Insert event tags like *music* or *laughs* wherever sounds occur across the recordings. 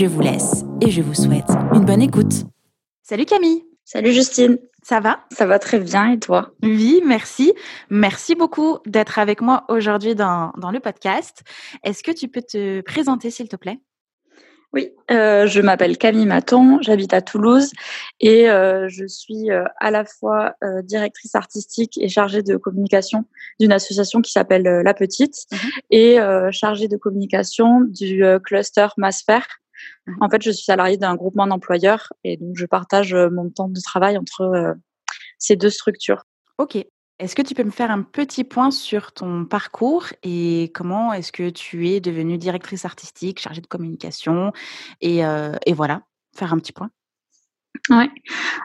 Je vous laisse et je vous souhaite une bonne écoute. Salut Camille. Salut Justine. Ça va? Ça va très bien et toi? Oui, merci. Merci beaucoup d'être avec moi aujourd'hui dans, dans le podcast. Est-ce que tu peux te présenter s'il te plaît? Oui, euh, je m'appelle Camille Maton, j'habite à Toulouse et euh, je suis euh, à la fois euh, directrice artistique et chargée de communication d'une association qui s'appelle euh, La Petite Mhm. et euh, chargée de communication du euh, cluster Masfer. Mhm. En fait, je suis salariée d'un groupement d'employeurs et donc je partage euh, mon temps de travail entre euh, ces deux structures. Ok. Est-ce que tu peux me faire un petit point sur ton parcours et comment est-ce que tu es devenue directrice artistique, chargée de communication et, euh, et voilà, faire un petit point? Ouais.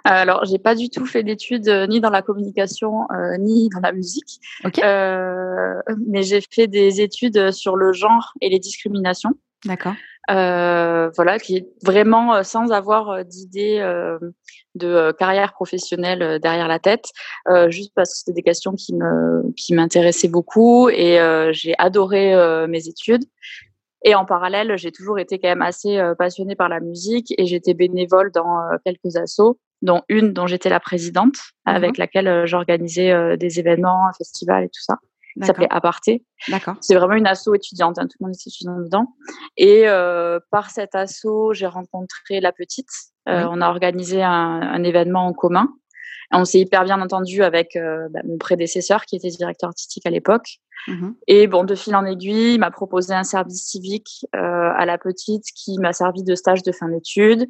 Alors, j'ai pas du tout fait d'études euh, ni dans la communication euh, ni dans la musique. Ok. Euh, mais j'ai fait des études sur le genre et les discriminations. D'accord. Euh, voilà, qui est vraiment euh, sans avoir euh, d'idée euh, de carrière professionnelle derrière la tête, euh, juste parce que c'était des questions qui me qui m'intéressaient beaucoup et euh, j'ai adoré euh, mes études. Et en parallèle, j'ai toujours été quand même assez passionnée par la musique et j'étais bénévole dans quelques assos, dont une dont j'étais la présidente, avec laquelle j'organisais des événements, un festival et tout ça. Ça s'appelait. Aparté. D'accord. C'est vraiment une asso étudiante, hein, tout le monde est étudiant dedans. Et euh, par cet asso, j'ai rencontré la petite. Euh, Oui. On a organisé un, un événement en commun. Et on s'est hyper bien entendu avec euh, bah, mon prédécesseur qui était directeur artistique à l'époque. Mhm. Et bon, de fil en aiguille, il m'a proposé un service civique à la petite qui m'a servi de stage de fin d'études.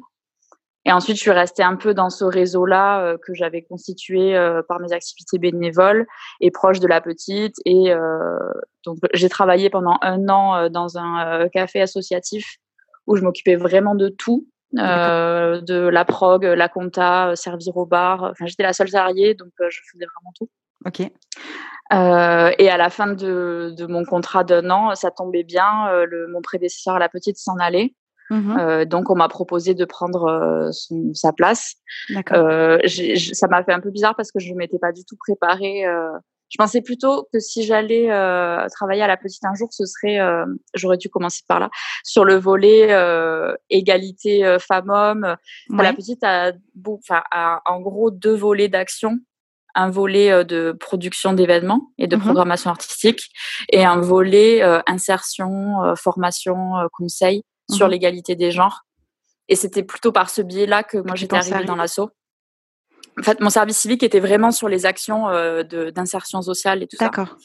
Et ensuite, je suis restée un peu dans ce réseau-là euh, que j'avais constitué euh, par mes activités bénévoles et proche de la petite. Et euh, donc, j'ai travaillé pendant un an dans un café associatif où je m'occupais vraiment de tout, de la prog, la compta, servir au bar. Enfin, j'étais la seule salariée, donc je faisais vraiment tout. Ok. Euh, et à la fin de, de mon contrat d'un an, ça tombait bien. euh, le, mon prédécesseur à la petite s'en allait. Mhm. Euh, donc, on m'a proposé de prendre euh, son- sa place. Euh, j- ça m'a fait un peu bizarre parce que je ne m'étais pas du tout préparée. euh. je pensais plutôt que si j'allais euh, travailler à la petite un jour, ce serait, euh, j'aurais dû commencer par là, sur le volet euh, égalité euh, femmes-hommes. La petite a, enfin, a en gros deux volets d'action. Un volet de production d'événements et de Mhm. programmation artistique et un volet euh, insertion, euh, formation, euh, conseil sur Mhm. l'égalité des genres. Et c'était plutôt par ce biais-là que moi j'étais arrivée dans l'assaut. En fait, mon service civique était vraiment sur les actions euh, d'insertion sociale et tout ça. D'accord.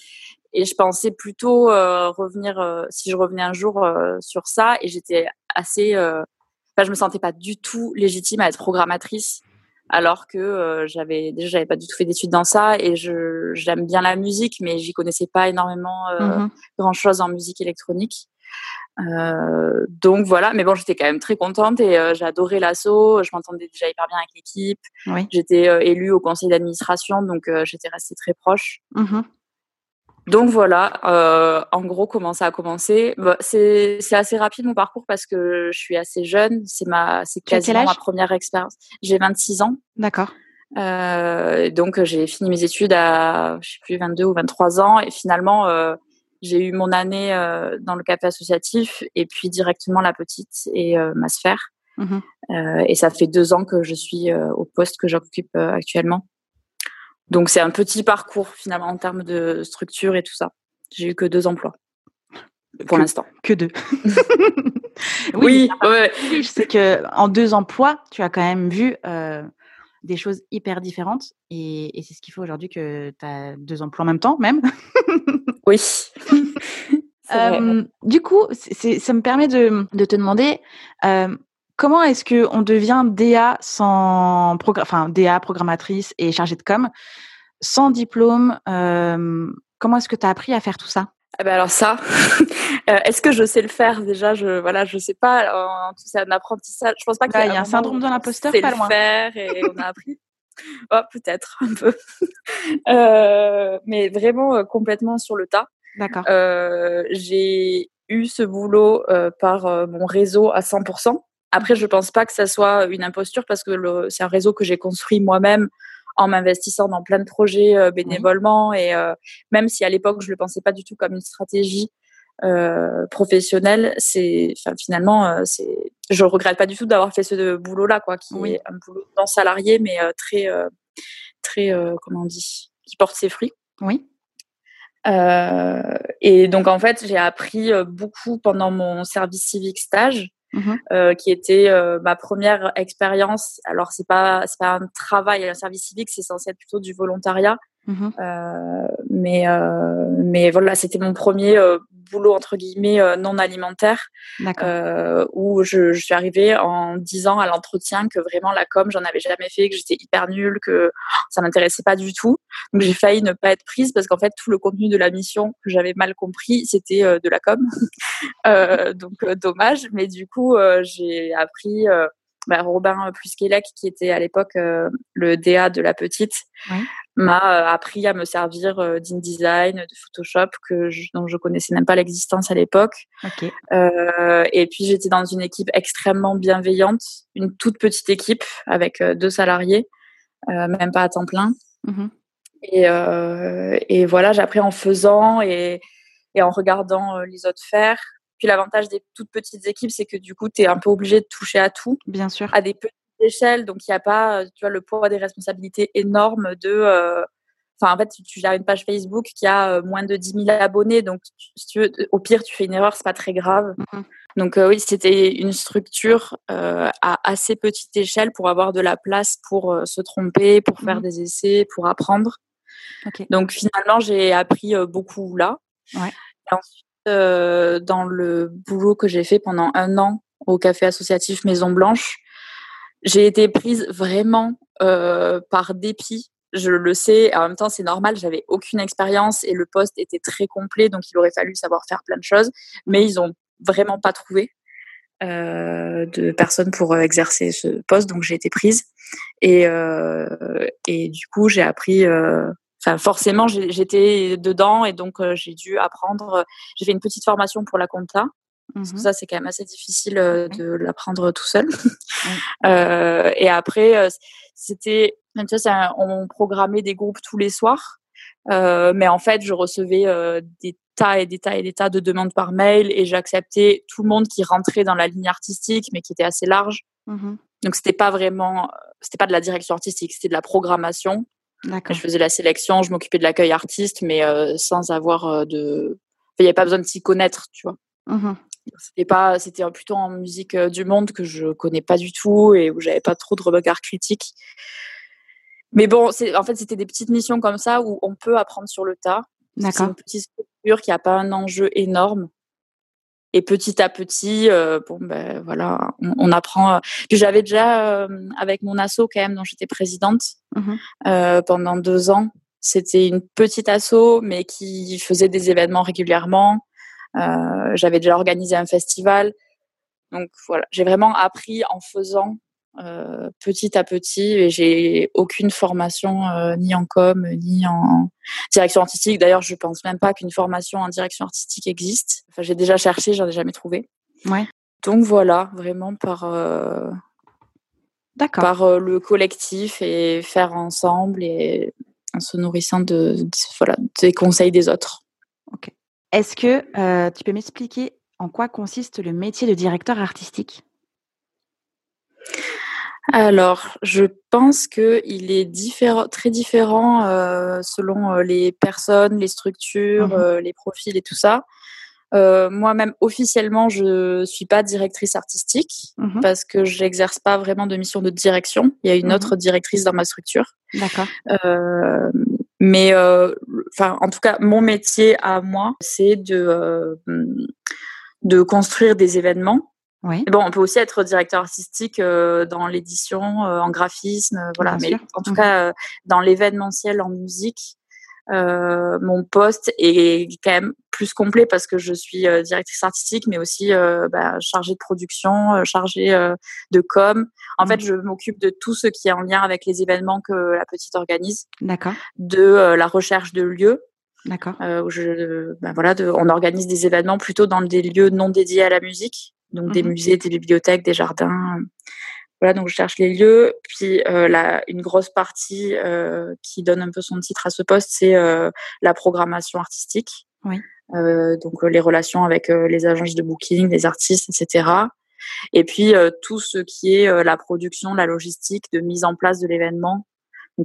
Et je pensais plutôt euh, revenir, euh, si je revenais un jour euh, sur ça, et j'étais assez, euh, enfin, je me sentais pas du tout légitime à être programmatrice, alors que euh, j'avais déjà j'avais pas du tout fait d'études dans ça, et je j'aime bien la musique, mais j'y connaissais pas énormément euh, Mhm. grand chose en musique électronique. Euh, donc voilà, mais bon, j'étais quand même très contente et euh, adoré l'assaut. Je m'entendais déjà hyper bien avec l'équipe. Oui. J'étais euh, élue au conseil d'administration, donc j'étais restée très proche. Mhm. Donc voilà, en gros, comment ça a commencé? Bah, C'est assez rapide mon parcours parce que je suis assez jeune. C'est ma, c'est quasiment ma première expérience. J'ai 26 ans. D'accord. Donc j'ai fini mes études à je sais plus 22 ou 23 ans et finalement euh, j'ai eu mon année euh, dans le café associatif et puis directement la petite et euh, ma sphère. Mhm. Euh, et ça fait deux ans que je suis au poste que j'occupe actuellement. Donc c'est un petit parcours finalement en termes de structure et tout ça. J'ai eu que deux emplois. Pour l'instant. Que deux. *laughs* oui, sais que en deux emplois, tu as quand même vu des choses hyper différentes et, et c'est ce qui fait aujourd'hui que tu as deux emplois en même temps, même. *laughs* oui. *laughs* Euh, du coup, ça me permet de, de te demander euh, comment est-ce que on devient DA sans enfin DA programmatrice et chargée de com sans diplôme. euh, comment est-ce que tu as appris à faire tout ça? Ben alors ça, *laughs* euh, est-ce que je sais le faire déjà? Je voilà, je sais pas. C'est un apprentissage. Je pense pas qu'il y, a un, syndrome de l'imposteur, pas loin. le faire et on a *laughs* appris. oh, peut-être un peu, *laughs* euh, mais vraiment euh, complètement sur le tas. D'accord. J'ai eu ce boulot par mon réseau à 100%. Après, je pense pas que ça soit une imposture parce que c'est un réseau que j'ai construit moi-même en m'investissant dans plein de projets euh, bénévolement et euh, même si à l'époque je le pensais pas du tout comme une stratégie euh, professionnelle, c'est finalement c'est je regrette pas du tout d'avoir fait ce boulot là quoi qui est un boulot non salarié mais très très comment on dit qui porte ses fruits. Oui. et donc en fait, j'ai appris beaucoup pendant mon service civique stage Mmh euh, qui était euh, ma première expérience. Alors c'est pas c'est pas un travail, un service civique, c'est censé être plutôt du volontariat. Mmh euh, mais euh, mais voilà, c'était mon premier euh, boulot entre guillemets euh, non alimentaire, où je, je, suis arrivée en disant à l'entretien que vraiment la com j'en avais jamais fait, que j'étais hyper nulle, que ça m'intéressait pas du tout. Donc j'ai failli ne pas être prise parce qu'en fait tout le contenu de la mission que j'avais mal compris, c'était de la com. *laughs* donc dommage, mais du coup j'ai appris bah, Robin Plusquelec, qui était à l'époque euh, le DA de la petite, m'a euh, appris à me servir euh, d'InDesign, de Photoshop, que je, dont je connaissais même pas l'existence à l'époque. et puis j'étais dans une équipe extrêmement bienveillante, une toute petite équipe avec deux salariés, même pas à temps plein. Mmh et, et, voilà, j'ai appris en faisant et, et en regardant les autres faire. Puis l'avantage des toutes petites équipes, c'est que du coup, tu es un peu obligé de toucher à tout. Bien sûr. À des petites échelles. Donc, il n'y a pas, euh, tu vois, le poids des responsabilités énormes de. Euh, enfin, en fait, tu, gères une page Facebook qui a euh, moins de 10 000 abonnés. Donc, si tu veux, au pire, tu fais une erreur, c'est pas très grave. Donc, oui, c'était une structure à assez petite échelle pour avoir de la place pour se tromper, pour faire des essais, pour apprendre. Donc, finalement, j'ai appris beaucoup là. Ouais. ensuite, euh, dans le boulot que j'ai fait pendant un an au café associatif Maison Blanche, j'ai été prise vraiment euh, par dépit. Je le sais, en même temps c'est normal, j'avais aucune expérience et le poste était très complet, donc il aurait fallu savoir faire plein de choses, mais ils ont vraiment pas trouvé euh, de personnes pour exercer ce poste, donc j'ai été prise et et du coup j'ai appris enfin forcément j'étais dedans et donc euh, j'ai dû apprendre. Euh, j'ai fait une petite formation pour la compta. Parce que mmh ça, c'est quand même assez difficile euh, de l'apprendre tout seul. *laughs* euh, et après, c'était, on programmait des groupes tous les soirs. Euh, mais en fait, je recevais des tas et des tas et des tas de demandes par mail et j'acceptais tout le monde qui rentrait dans la ligne artistique, mais qui était assez large. Mmh donc c'était pas vraiment, c'était pas de la direction artistique, c'était de la programmation. Je faisais la sélection, je m'occupais de l'accueil artiste, mais euh, sans avoir euh, de. Il n'y avait pas besoin de s'y connaître, tu vois. Mmh c'était pas, c'était plutôt en musique euh, du monde que je connais pas du tout et où j'avais pas trop de regard critique. Mais bon, c'est, en fait, c'était des petites missions comme ça où on peut apprendre sur le tas. C'est une petite structure qui a pas un enjeu énorme. Et petit à petit, euh, bon ben voilà, on, apprend. Euh. Puis j'avais déjà euh, avec mon asso quand même, dont j'étais présidente mmh pendant deux ans. C'était une petite asso, mais qui faisait des événements régulièrement. j'avais déjà organisé un festival. Donc voilà, j'ai vraiment appris en faisant euh, petit à petit et j'ai aucune formation euh, ni en com ni en direction artistique. D'ailleurs, je pense même pas qu'une formation en direction artistique existe. Enfin, j'ai déjà cherché, j'en ai jamais trouvé. Ouais. Donc voilà, vraiment par euh, par le collectif et faire ensemble et en se nourrissant de, de voilà des conseils des autres. Ok. Est-ce que tu peux m'expliquer en quoi consiste le métier de directeur artistique? Alors, je pense qu'il est très différent euh, selon euh, les personnes, les structures, mmh euh, les profils et tout ça. Moi-même, officiellement, je suis pas directrice artistique mmh parce que j'exerce pas vraiment de mission de direction. Il y a une mmh autre directrice dans ma structure. D'accord. mais, enfin, en tout cas, mon métier à moi, c'est de de construire des événements oui. Bon, on peut aussi être directeur artistique euh, dans l'édition, euh, en graphisme, euh, voilà. mais en tout mmh cas, dans l'événementiel en musique, Euh, mon poste est quand même plus complet parce que je suis euh, directrice artistique, mais aussi euh, bah, chargée de production, chargée de com. En fait, mmh. je m'occupe de tout ce qui est en lien avec les événements que la petite organise. D'accord. De la recherche de lieux. D'accord. je, bah, voilà, de, on organise des événements plutôt dans des lieux non dédiés à la musique, donc des mmh musées, des bibliothèques, des jardins. Voilà, donc je cherche les lieux. Puis euh, la, une grosse partie euh, qui donne un peu son titre à ce poste, c'est euh, la programmation artistique. Oui. Euh, donc les relations avec les agences de booking, les artistes, etc. Et puis tout ce qui est la production, la logistique, de mise en place de l'événement,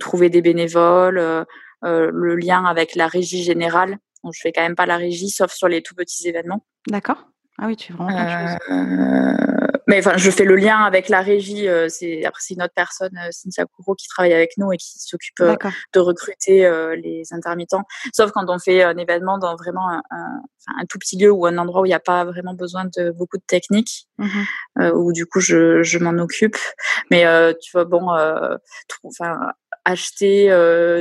trouver des bénévoles, le lien avec la régie générale. Donc, je fais quand même pas la régie, sauf sur les tout petits événements. D'accord. Ah oui, tu fais vraiment de mais enfin, je fais le lien avec la régie. Euh, c'est après c'est une autre personne, euh, Cynthia Kouro, qui travaille avec nous et qui s'occupe euh, de recruter les intermittents. Sauf quand on fait un événement dans vraiment un, un, tout petit lieu ou un endroit où il n'y a pas vraiment besoin de beaucoup de technique, mmh où du coup je, je m'en occupe. Mais tu vois, bon, enfin acheter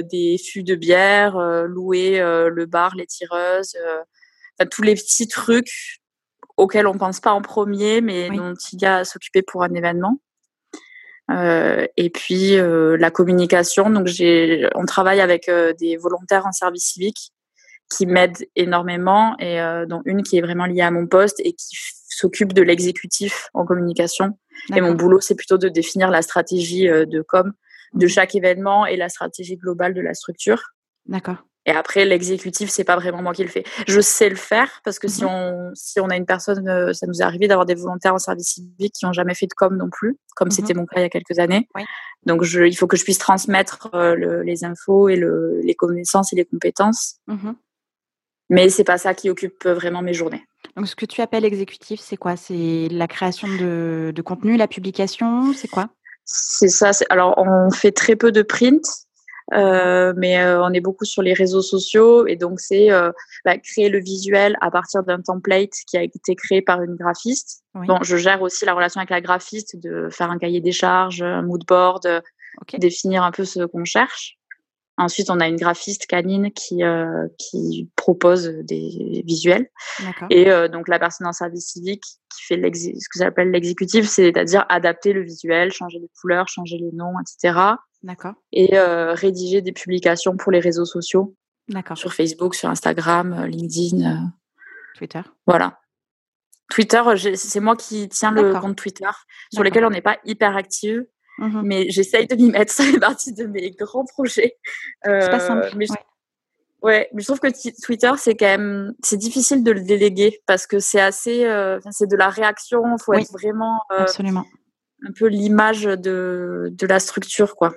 des fûts de bière, louer le bar, les tireuses, tous les petits trucs auquel on pense pas en premier, mais dont il y a à s'occuper pour un événement. Euh, et puis euh, la communication. Donc j'ai, on travaille avec euh, des volontaires en service civique qui m'aident énormément et dont une qui est vraiment liée à mon poste et qui s'occupe de l'exécutif en communication. Et mon boulot, c'est plutôt de définir la stratégie de com de mmh. chaque événement et la stratégie globale de la structure. D'accord. Et après, l'exécutif, c'est pas vraiment moi qui le fais. Je sais le faire parce que si mmh on si on a une personne, euh, ça nous est arrivé d'avoir des volontaires en service civique qui n'ont jamais fait de com non plus, comme mmh c'était mon cas il y a quelques années. Donc, je, il faut que je puisse transmettre euh, les infos et le, les connaissances et les compétences. Mmh Mais c'est pas ça qui occupe vraiment mes journées. Donc, ce que tu appelles exécutif, c'est quoi? C'est la création de, de contenu, la publication, c'est quoi? C'est ça. Alors, on fait très peu de print. Euh, mais euh, on est beaucoup sur les réseaux sociaux et donc c'est euh, bah, créer le visuel à partir d'un template qui a été créé par une graphiste. Bon, je gère aussi la relation avec la graphiste, de faire un cahier des charges, un mood board, définir un peu ce qu'on cherche. Ensuite, on a une graphiste canine qui euh, qui propose des visuels. Et euh, donc la personne en service civique qui fait ce que j'appelle l'exécutif, c'est-à-dire adapter le visuel, changer les couleurs, changer les noms, etc. D'accord. Et euh, rédiger des publications pour les réseaux sociaux. D'accord. Sur Facebook, sur Instagram, LinkedIn. Twitter. Voilà. Twitter, c'est moi qui tiens le compte Twitter, sur lequel on n'est pas hyper active. Mmh mais j'essaye de m'y mettre. *laughs* Ça fait partie de mes grands projets. Euh, c'est pas simple. Mais je, ouais. mais je trouve que Twitter, c'est quand même, c'est difficile de le déléguer parce que c'est assez, euh, c'est de la réaction. Il faut être vraiment, euh, absolument, un peu l'image de, de la structure, quoi.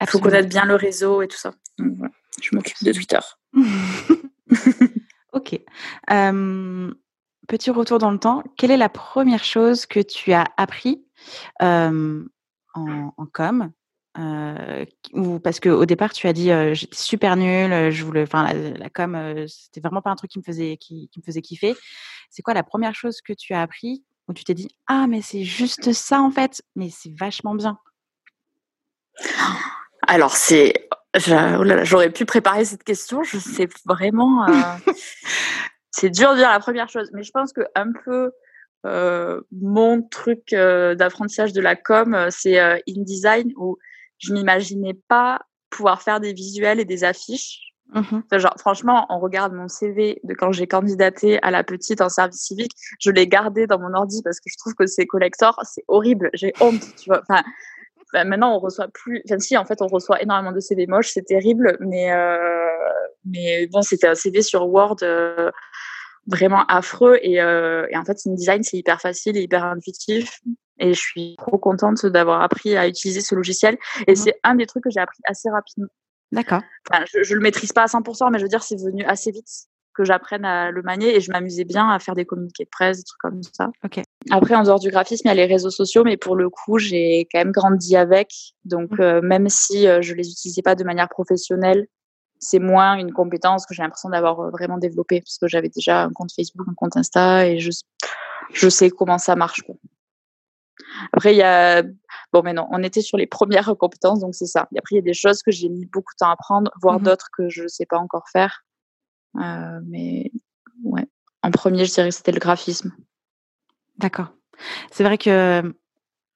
Il faut connaître bien le réseau et tout ça. Je m'occupe de Twitter. *laughs* ok. petit retour dans le temps. Quelle est la première chose que tu as appris en, com euh, ou parce qu'au départ tu as dit j'étais super nulle, je voulais, enfin la, com c'était vraiment pas un truc qui me faisait qui, me faisait kiffer. C'est quoi la première chose que tu as appris où tu t'es dit ah mais c'est juste ça en fait, mais c'est vachement bien. Alors c'est oh j'aurais pu préparer cette question, je sais vraiment. *laughs* c'est dur de dire la première chose, mais je pense que un peu euh, mon truc euh, d'apprentissage de la com, euh, c'est InDesign où je m'imaginais pas pouvoir faire des visuels et des affiches. Mmh genre, franchement, on regarde mon CV de quand j'ai candidaté à la petite en service civique, je l'ai gardé dans mon ordi parce que je trouve que c'est collector, c'est horrible, j'ai honte, tu vois. Enfin, bah, maintenant on reçoit plus, enfin si, en fait on reçoit énormément de CV moches, c'est terrible, mais euh... mais bon, c'était un CV sur Word vraiment affreux. Et, euh, et en fait, InDesign, c'est hyper facile et hyper intuitif. Et je suis trop contente d'avoir appris à utiliser ce logiciel. Et mmh c'est un des trucs que j'ai appris assez rapidement. D'accord. Enfin, je, je le maîtrise pas à 100%, mais je veux dire, c'est venu assez vite que j'apprenne à le manier et je m'amusais bien à faire des communiqués de presse, des trucs comme ça. Ok. Après, en dehors du graphisme, il y a les réseaux sociaux, mais pour le coup, j'ai quand même grandi avec. Donc, mmh. euh, même si euh, je les utilisais pas de manière professionnelle, c'est moins une compétence que j'ai l'impression d'avoir euh, vraiment développée parce que j'avais déjà un compte Facebook, un compte Insta et je, je sais comment ça marche. Quoi. Après, il y a Bon, mais non, on était sur les premières *laughs* compétences, donc c'est ça. Et après, il y a des choses que j'ai mis beaucoup de temps à apprendre, voire mmh d'autres que je ne sais pas encore faire. Euh, mais ouais, en premier, je dirais que c'était le graphisme. D'accord. C'est vrai que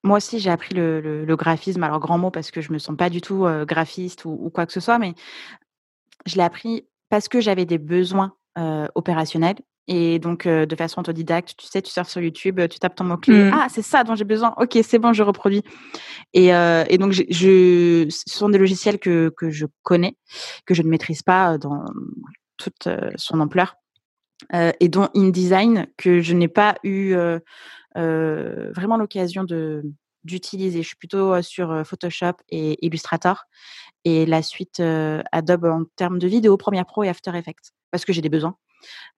moi aussi, j'ai appris le, graphisme. Alors, grand mot parce que je me sens pas du tout graphiste ou, quoi que ce soit, mais je l'ai appris parce que j'avais des besoins opérationnels. Et donc, de façon autodidacte, tu sais, tu sors sur YouTube, tu tapes ton mot-clé. Mmh. Ah, c'est ça dont j'ai besoin. Ok, c'est bon, je reproduis. Et, donc, je, ce sont des logiciels que, que je connais, que je ne maîtrise pas dans toute son ampleur. et dont InDesign, que je n'ai pas eu vraiment l'occasion de d'utiliser. Je suis plutôt sur Photoshop et Illustrator et la suite Adobe en termes de vidéo, Premiere Pro et After Effects parce que j'ai des besoins.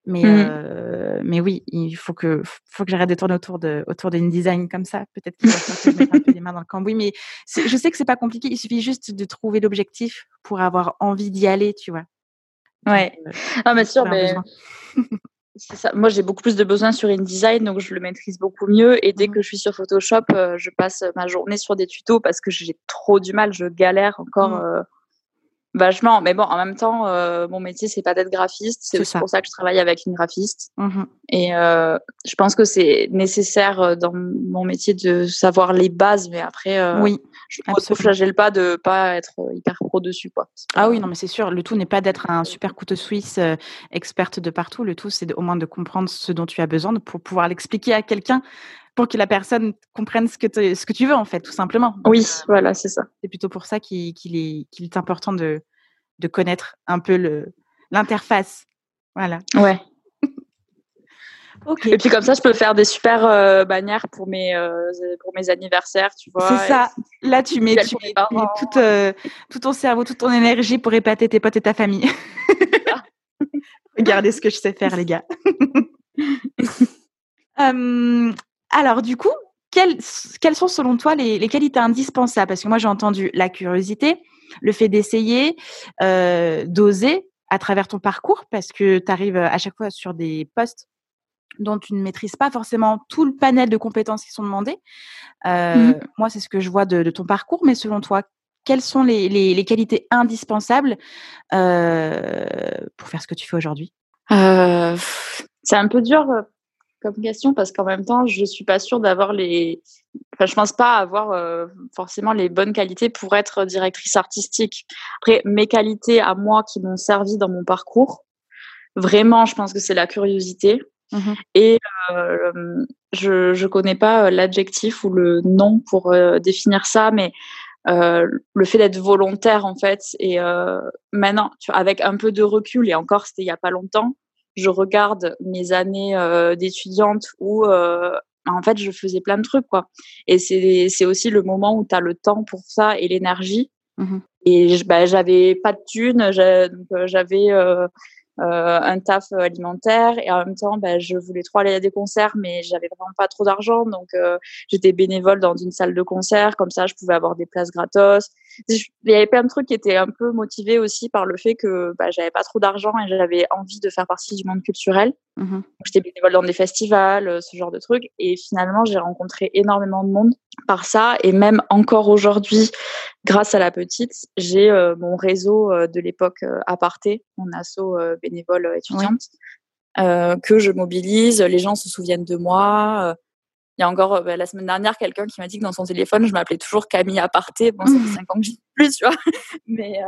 Mais, mmh. mais oui, il faut que, faut que j'arrête de tourner autour de, autour d'InDesign comme ça. Peut-être qu'il va falloir que je un peu les mains dans le cambouis. Mais je sais que c'est pas compliqué. Il suffit juste de trouver l'objectif pour avoir envie d'y aller, tu vois. Ouais. ah, mais sûr, *laughs* ça. Moi, j'ai beaucoup plus de besoins sur InDesign, donc je le maîtrise beaucoup mieux. Et dès mmh. que je suis sur Photoshop, euh, je passe ma journée sur des tutos parce que j'ai trop du mal, je galère encore. Mmh. Vachement, mais bon, en même temps, euh, mon métier c'est pas d'être graphiste, c'est pour ça que je travaille avec une graphiste. Mmh Et euh, je pense que c'est nécessaire euh, dans mon métier de savoir les bases, mais après, euh, oui, je ne flagelle pas de pas être hyper pro dessus, quoi. Ah oui, non, mais c'est sûr. Le tout n'est pas d'être un super couteau suisse experte de partout. Le tout, c'est au moins de comprendre ce dont tu as besoin pour pouvoir l'expliquer à quelqu'un pour que la personne comprenne ce que, ce que tu veux, en fait, tout simplement. oui, voilà, c'est ça. C'est plutôt pour ça qu'il est, est, important de, de connaître un peu l'interface. Voilà. Ouais. *laughs* Et puis comme ça, je peux faire des super euh, bannières pour mes, euh, pour mes anniversaires, tu vois. C'est ça. Là, tu mets, tu mets tout, euh, tout, ton cerveau, toute ton énergie pour épater tes potes et ta famille. *laughs* Regardez ce que je sais faire, les gars. *laughs* Alors, du coup, quelles, quelles, sont selon toi les, qualités indispensables? Parce que moi, j'ai entendu la curiosité, le fait d'essayer, euh, d'oser à travers ton parcours, parce que tu arrives à chaque fois sur des postes dont tu ne maîtrises pas forcément tout le panel de compétences qui sont demandées. Euh, mmh. moi, c'est ce que je vois de, ton parcours, mais selon toi, quelles sont les, qualités indispensables euh, pour faire ce que tu fais aujourd'hui? C'est un peu dur comme question parce qu'en même temps, je suis pas sûre d'avoir les. Enfin, je pense pas avoir euh, forcément les bonnes qualités pour être directrice artistique. Après, mes qualités à moi qui m'ont servi dans mon parcours, vraiment, je pense que c'est la curiosité. Mmh et euh, je je connais pas euh, l'adjectif ou le nom pour définir ça, mais le fait d'être volontaire en fait et maintenant avec un peu de recul et encore c'était il y a pas longtemps je regarde mes années euh, d'étudiante où euh, en fait je faisais plein de trucs quoi. Et c'est aussi le moment où tu as le temps pour ça et l'énergie. Mmh et bah, j'avais pas de thunes j'avais euh, euh, un taf alimentaire et en même temps ben, je voulais trop aller à des concerts mais j'avais vraiment pas trop d'argent. Donc j'étais bénévole dans une salle de concert. Comme ça je pouvais avoir des places gratos il y avait plein de trucs qui étaient un peu motivés aussi par le fait que bah, j'avais pas trop d'argent et j'avais envie de faire partie du monde culturel mmh j'étais bénévole dans des festivals euh, ce genre de trucs et finalement j'ai rencontré énormément de monde par ça et même encore aujourd'hui grâce à la petite j'ai mon réseau de l'époque aparté mon asso bénévole euh, étudiante, euh, que je mobilise. Les gens se souviennent de moi. Euh, il y a encore bah, la semaine dernière quelqu'un qui m'a dit que dans son téléphone, je m'appelais toujours Camille Aparté. Bon, ça fait mmh. cinq ans que j'y plus, tu vois. *laughs* Mais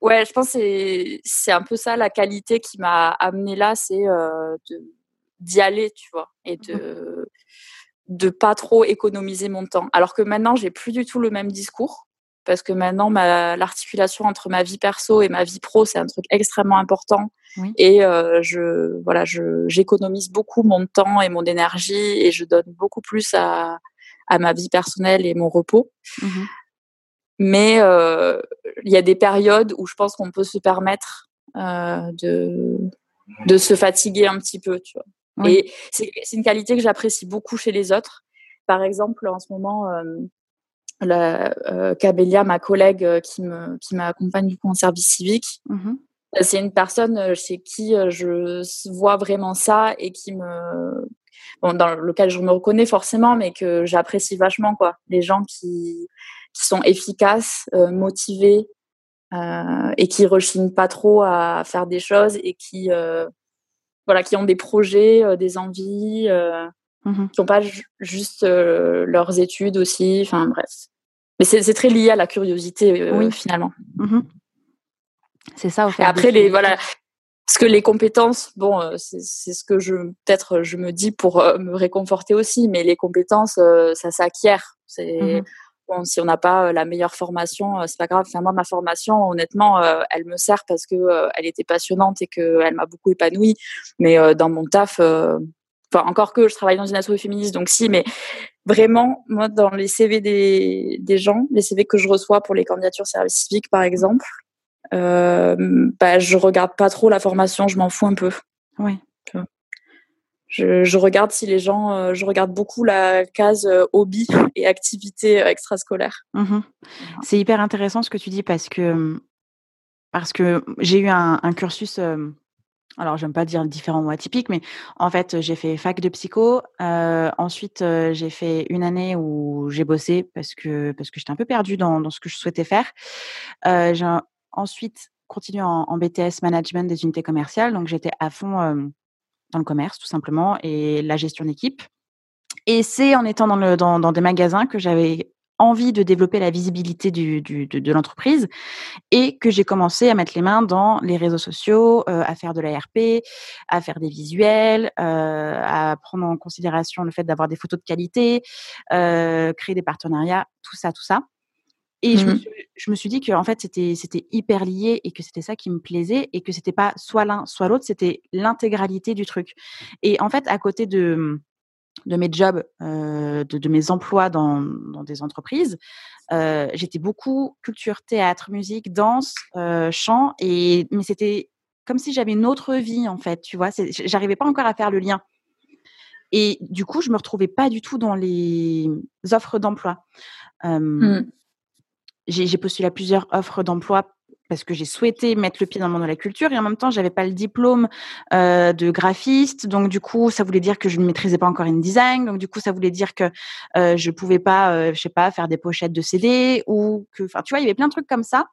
ouais, je pense que c'est un peu ça la qualité qui m'a amené là, c'est d'y aller, tu vois, et de mmh. de pas trop économiser mon temps. Alors que maintenant, j'ai plus du tout le même discours parce que maintenant l'articulation entre ma vie perso et ma vie pro c'est un truc extrêmement important. Et euh, je voilà je j'économise beaucoup mon temps et mon énergie et je donne beaucoup plus à à ma vie personnelle et mon repos. Mmh mais euh, il y a des périodes où je pense qu'on peut se permettre euh, de de se fatiguer un petit peu tu vois. Et c'est une qualité que j'apprécie beaucoup chez les autres. Par exemple en ce moment la, euh, ma collègue euh, qui me qui m'accompagne du coup en service civique. Mmh c'est une personne euh, chez qui euh, je vois vraiment ça et qui me dans lequel je me reconnais forcément, mais que j'apprécie vachement quoi. Les gens qui, qui sont efficaces, motivés et qui rechignent pas trop à faire des choses et qui voilà, qui ont des projets, des envies, mmh qui n'ont pas juste leurs études aussi. Enfin bref. Mais c'est très lié à la curiosité oui. finalement. Mmh c'est ça. Au fait. après les voilà, parce que les compétences, bon, c'est ce que je peut-être je me dis pour me réconforter aussi, mais les compétences, ça s'acquiert. C'est mmh bon, si on n'a pas la meilleure formation, c'est pas grave. Enfin, moi, ma formation, honnêtement, elle me sert parce que elle était passionnante et qu'elle m'a beaucoup épanouie. Mais dans mon taf, enfin encore que je travaille dans une association féministe, donc si, mais vraiment, moi, dans les CV des, des gens, les CV que je reçois pour les candidatures service civique, par exemple, euh, bah, je regarde pas trop la formation, je m'en fous un peu. Oui. Je, je, regarde si les gens, euh, je regarde beaucoup la case euh, hobby et activité extrascolaire. Mmh C'est hyper intéressant ce que tu dis parce que parce que j'ai eu un, un cursus alors j'aime pas dire différent ou atypique, mais en fait j'ai fait fac de psycho. Euh, ensuite euh, j'ai fait une année où j'ai bossé parce que parce que j'étais un peu perdue dans, dans ce que je souhaitais faire. Euh, j'ai ensuite continué en, BTS management des unités commerciales, donc j'étais à fond dans le commerce tout simplement et la gestion d'équipe. Et c'est en étant dans, le, dans des magasins que j'avais envie de développer la visibilité du, du, de, de l'entreprise et que j'ai commencé à mettre les mains dans les réseaux sociaux, euh, à faire de l'ARP, à faire des visuels, euh, à prendre en considération le fait d'avoir des photos de qualité, euh, créer des partenariats, tout ça, tout ça. Et je, me mmh suis, je, me suis, dit que en fait c'était c'était hyper lié et que c'était ça qui me plaisait et que c'était pas soit l'un soit l'autre, c'était l'intégralité du truc. Et en fait à côté de de mes jobs, euh, de, de, mes emplois dans, dans des entreprises, euh, j'étais beaucoup culture, théâtre, musique, danse, euh, chant, et mais c'était comme si j'avais une autre vie en fait, tu vois. J'arrivais pas encore à faire le lien. Et du coup, je me retrouvais pas du tout dans les offres d'emploi. Mmh. J'ai postulé à plusieurs offres d'emploi parce que j'ai souhaité mettre le pied dans le monde de la culture et en même temps j'avais pas le diplôme euh, de graphiste. Donc du coup ça voulait dire que je ne maîtrisais pas encore une design donc du coup ça voulait dire que euh, je pouvais pas euh, je sais pas faire des pochettes de CD ou que enfin tu vois il y avait plein de trucs comme ça.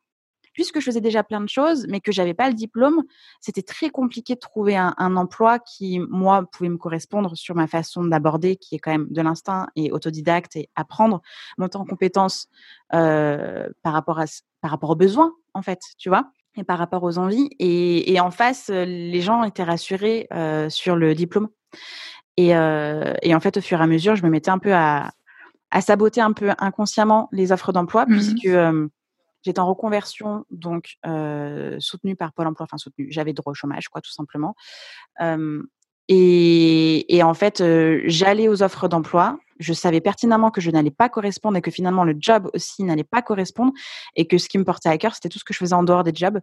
Puisque je faisais déjà plein de choses, mais que j'avais pas le diplôme, c'était très compliqué de trouver un, un, emploi qui, moi, pouvait me correspondre sur ma façon d'aborder, qui est quand même de l'instinct et autodidacte et apprendre, monter en compétences euh, par rapport à par rapport aux besoins, en fait, tu vois, et par rapport aux envies. Et, et en face, les gens étaient rassurés euh, sur le diplôme. Et, euh, et en fait, au fur et à mesure, je me mettais un peu à, à saboter un peu inconsciemment les offres d'emploi, mmh puisque euh, J'étais en reconversion, donc soutenue par Pôle Emploi, enfin soutenue. J'avais droit au chômage, quoi, tout simplement. Et, en fait, euh, j'allais aux offres d'emploi. Je savais pertinemment que je n'allais pas correspondre et que finalement le job aussi n'allait pas correspondre et que ce qui me portait à cœur, c'était tout ce que je faisais en dehors des jobs,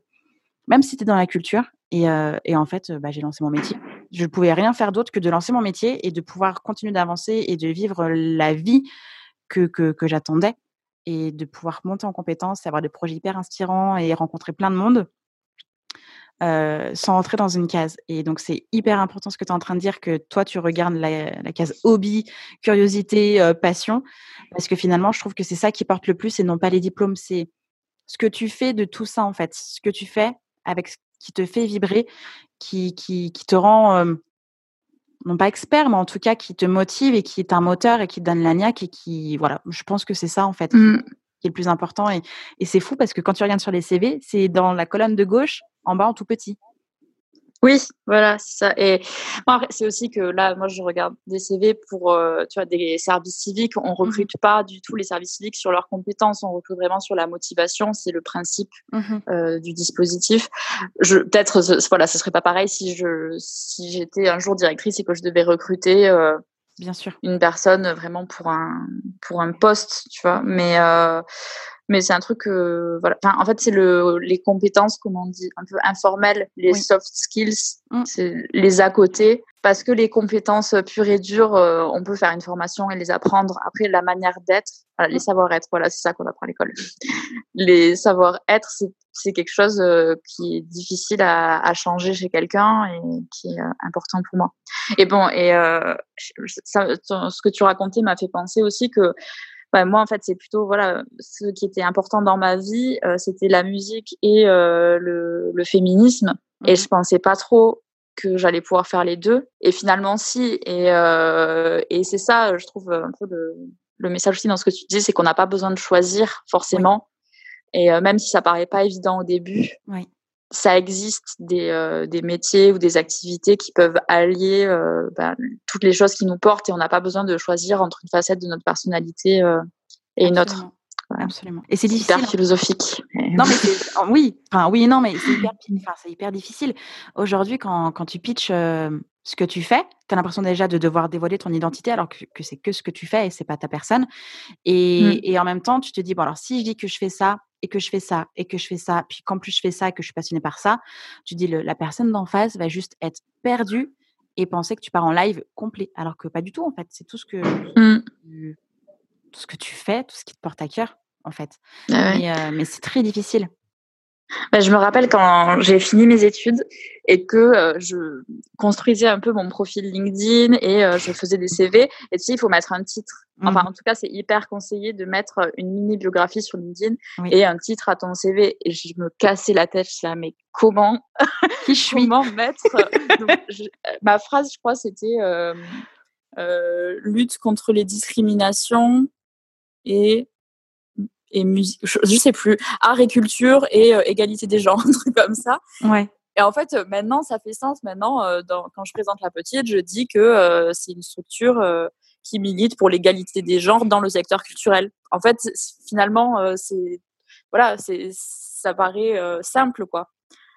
même si c'était dans la culture. Et, euh, en fait, bah, j'ai lancé mon métier. Je ne pouvais rien faire d'autre que de lancer mon métier et de pouvoir continuer d'avancer et de vivre la vie que j'attendais et de pouvoir monter en compétences, avoir des projets hyper inspirants et rencontrer plein de monde euh, sans entrer dans une case. Et donc, c'est hyper important ce que tu es en train de dire, que toi, tu regardes la, la case hobby, curiosité, euh, passion, parce que finalement, je trouve que c'est ça qui porte le plus et non pas les diplômes. C'est ce que tu fais de tout ça, en fait. Ce que tu fais avec ce qui te fait vibrer, qui, qui, qui te rend euh, non pas expert, mais en tout cas qui te motive et qui est un moteur et qui te donne la niaque et qui, voilà, je pense que c'est ça en fait mmh. qui est le plus important. Et, et c'est fou parce que quand tu regardes sur les CV, c'est dans la colonne de gauche, en bas en tout petit. Oui, voilà, c'est ça. Et c'est aussi que là, moi, je regarde des CV pour, euh, tu vois, des services civiques. On mmh recrute pas du tout les services civiques sur leurs compétences. On recrute vraiment sur la motivation. C'est le principe mmh euh, du dispositif. Je, peut-être, voilà, ce serait pas pareil si je, si j'étais un jour directrice et que je devais recruter. Euh, Bien sûr. Une personne vraiment pour un, pour un poste, tu vois. Mais, mais c'est un truc que voilà. Enfin, en fait c'est le les compétences comme on dit un peu informelles les soft skills mm. c'est les à côté. Parce que les compétences pures et dures euh, on peut faire une formation et les apprendre. Après la manière d'être les mm. savoir-être voilà c'est ça qu'on apprend à l'école. Les savoir-être c'est c'est quelque chose euh, qui est difficile à, à changer chez quelqu'un et qui est euh, important pour moi. Et bon et ça, ce que tu racontais m'a fait penser aussi que moi, en fait, c'est plutôt voilà, ce qui était important dans ma vie, euh, c'était la musique et euh, le, le, féminisme. Et mmh je pensais pas trop que j'allais pouvoir faire les deux. Et finalement, si. Et, euh, et c'est ça, je trouve un peu le, le, message aussi dans ce que tu dis, c'est qu'on n'a pas besoin de choisir forcément. Et même si ça paraît pas évident au début, oui ça existe des, euh, des métiers ou des activités qui peuvent allier euh, ben, toutes les choses qui nous portent et on n'a pas besoin de choisir entre une facette de notre personnalité euh, et une autre. Absolument. Et c'est difficile. Hyper philosophique. Non, mais *laughs* oh, oui, enfin, oui, non, mais c'est hyper, hyper, difficile. Aujourd'hui, quand, quand tu pitches ce que tu fais, tu as l'impression déjà de devoir dévoiler ton identité alors que, que c'est que ce que tu fais et c'est pas ta personne. Et, mmh. et, en même temps, tu te dis, bon, alors si je dis que je fais ça et que je fais ça et que je fais ça, puis qu'en plus je fais ça et que je suis passionnée par ça, tu dis le, la personne d'en face va juste être perdue et penser que tu pars en live complet, alors que pas du tout en fait. C'est tout ce que mmh. tout ce que tu fais, tout ce qui te porte à cœur en fait. Ah mais, euh, mais c'est très difficile. Bah, je me rappelle quand j'ai fini mes études et que euh, je construisais un peu mon profil LinkedIn et euh, je faisais des CV. Et tu sais, il faut mettre un titre. Enfin, mmh. en tout cas, c'est hyper conseillé de mettre une mini biographie sur LinkedIn et un titre à ton CV. Et je me cassais la tête. Je disais, mais comment, *laughs* Qui je suis comment mettre Ma phrase, je crois, c'était euh, lutte contre les discriminations et et musique, je, sais plus, art et culture et euh, égalité des genres, *laughs* un truc comme ça. Ouais. Et en fait, maintenant, ça fait sens. Maintenant, euh, dans, quand je présente la petite, je dis que euh, c'est une structure qui milite pour l'égalité des genres dans le secteur culturel. En fait, finalement, c'est voilà, c'est ça paraît simple, quoi.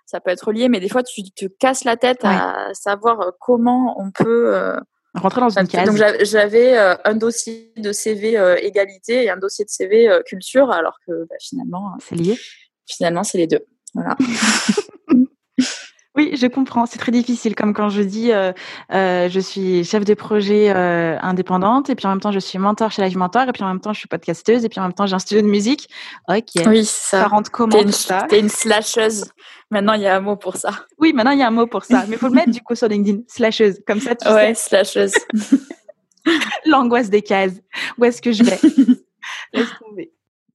Ça peut être lié, mais des fois, tu te casses la tête à savoir comment on peut Rentrer dans une case. Donc j'avais euh, un dossier de CV euh, égalité et un dossier de CV euh, culture, alors que bah, finalement. C'est lié. Finalement, c'est les deux. Voilà. *laughs* Oui, je comprends. C'est très difficile. Comme quand je dis, euh, euh, je suis chef de projet euh, indépendante, et puis en même temps, je suis mentor chez Live Mentor, et puis en même temps, je suis podcasteuse, et puis en même temps, j'ai un studio de musique. Ok. Oui, ça. Ça rentre comment une, ça? T'es une slasheuse. Maintenant, il y a un mot pour ça. Oui, maintenant, il y a un mot pour ça. Mais il faut le mettre du coup sur LinkedIn. Slasheuse. Comme ça, tu ouais, sais. slasheuse. *laughs* L'angoisse des cases. Où est-ce que je vais? *laughs* Laisse tomber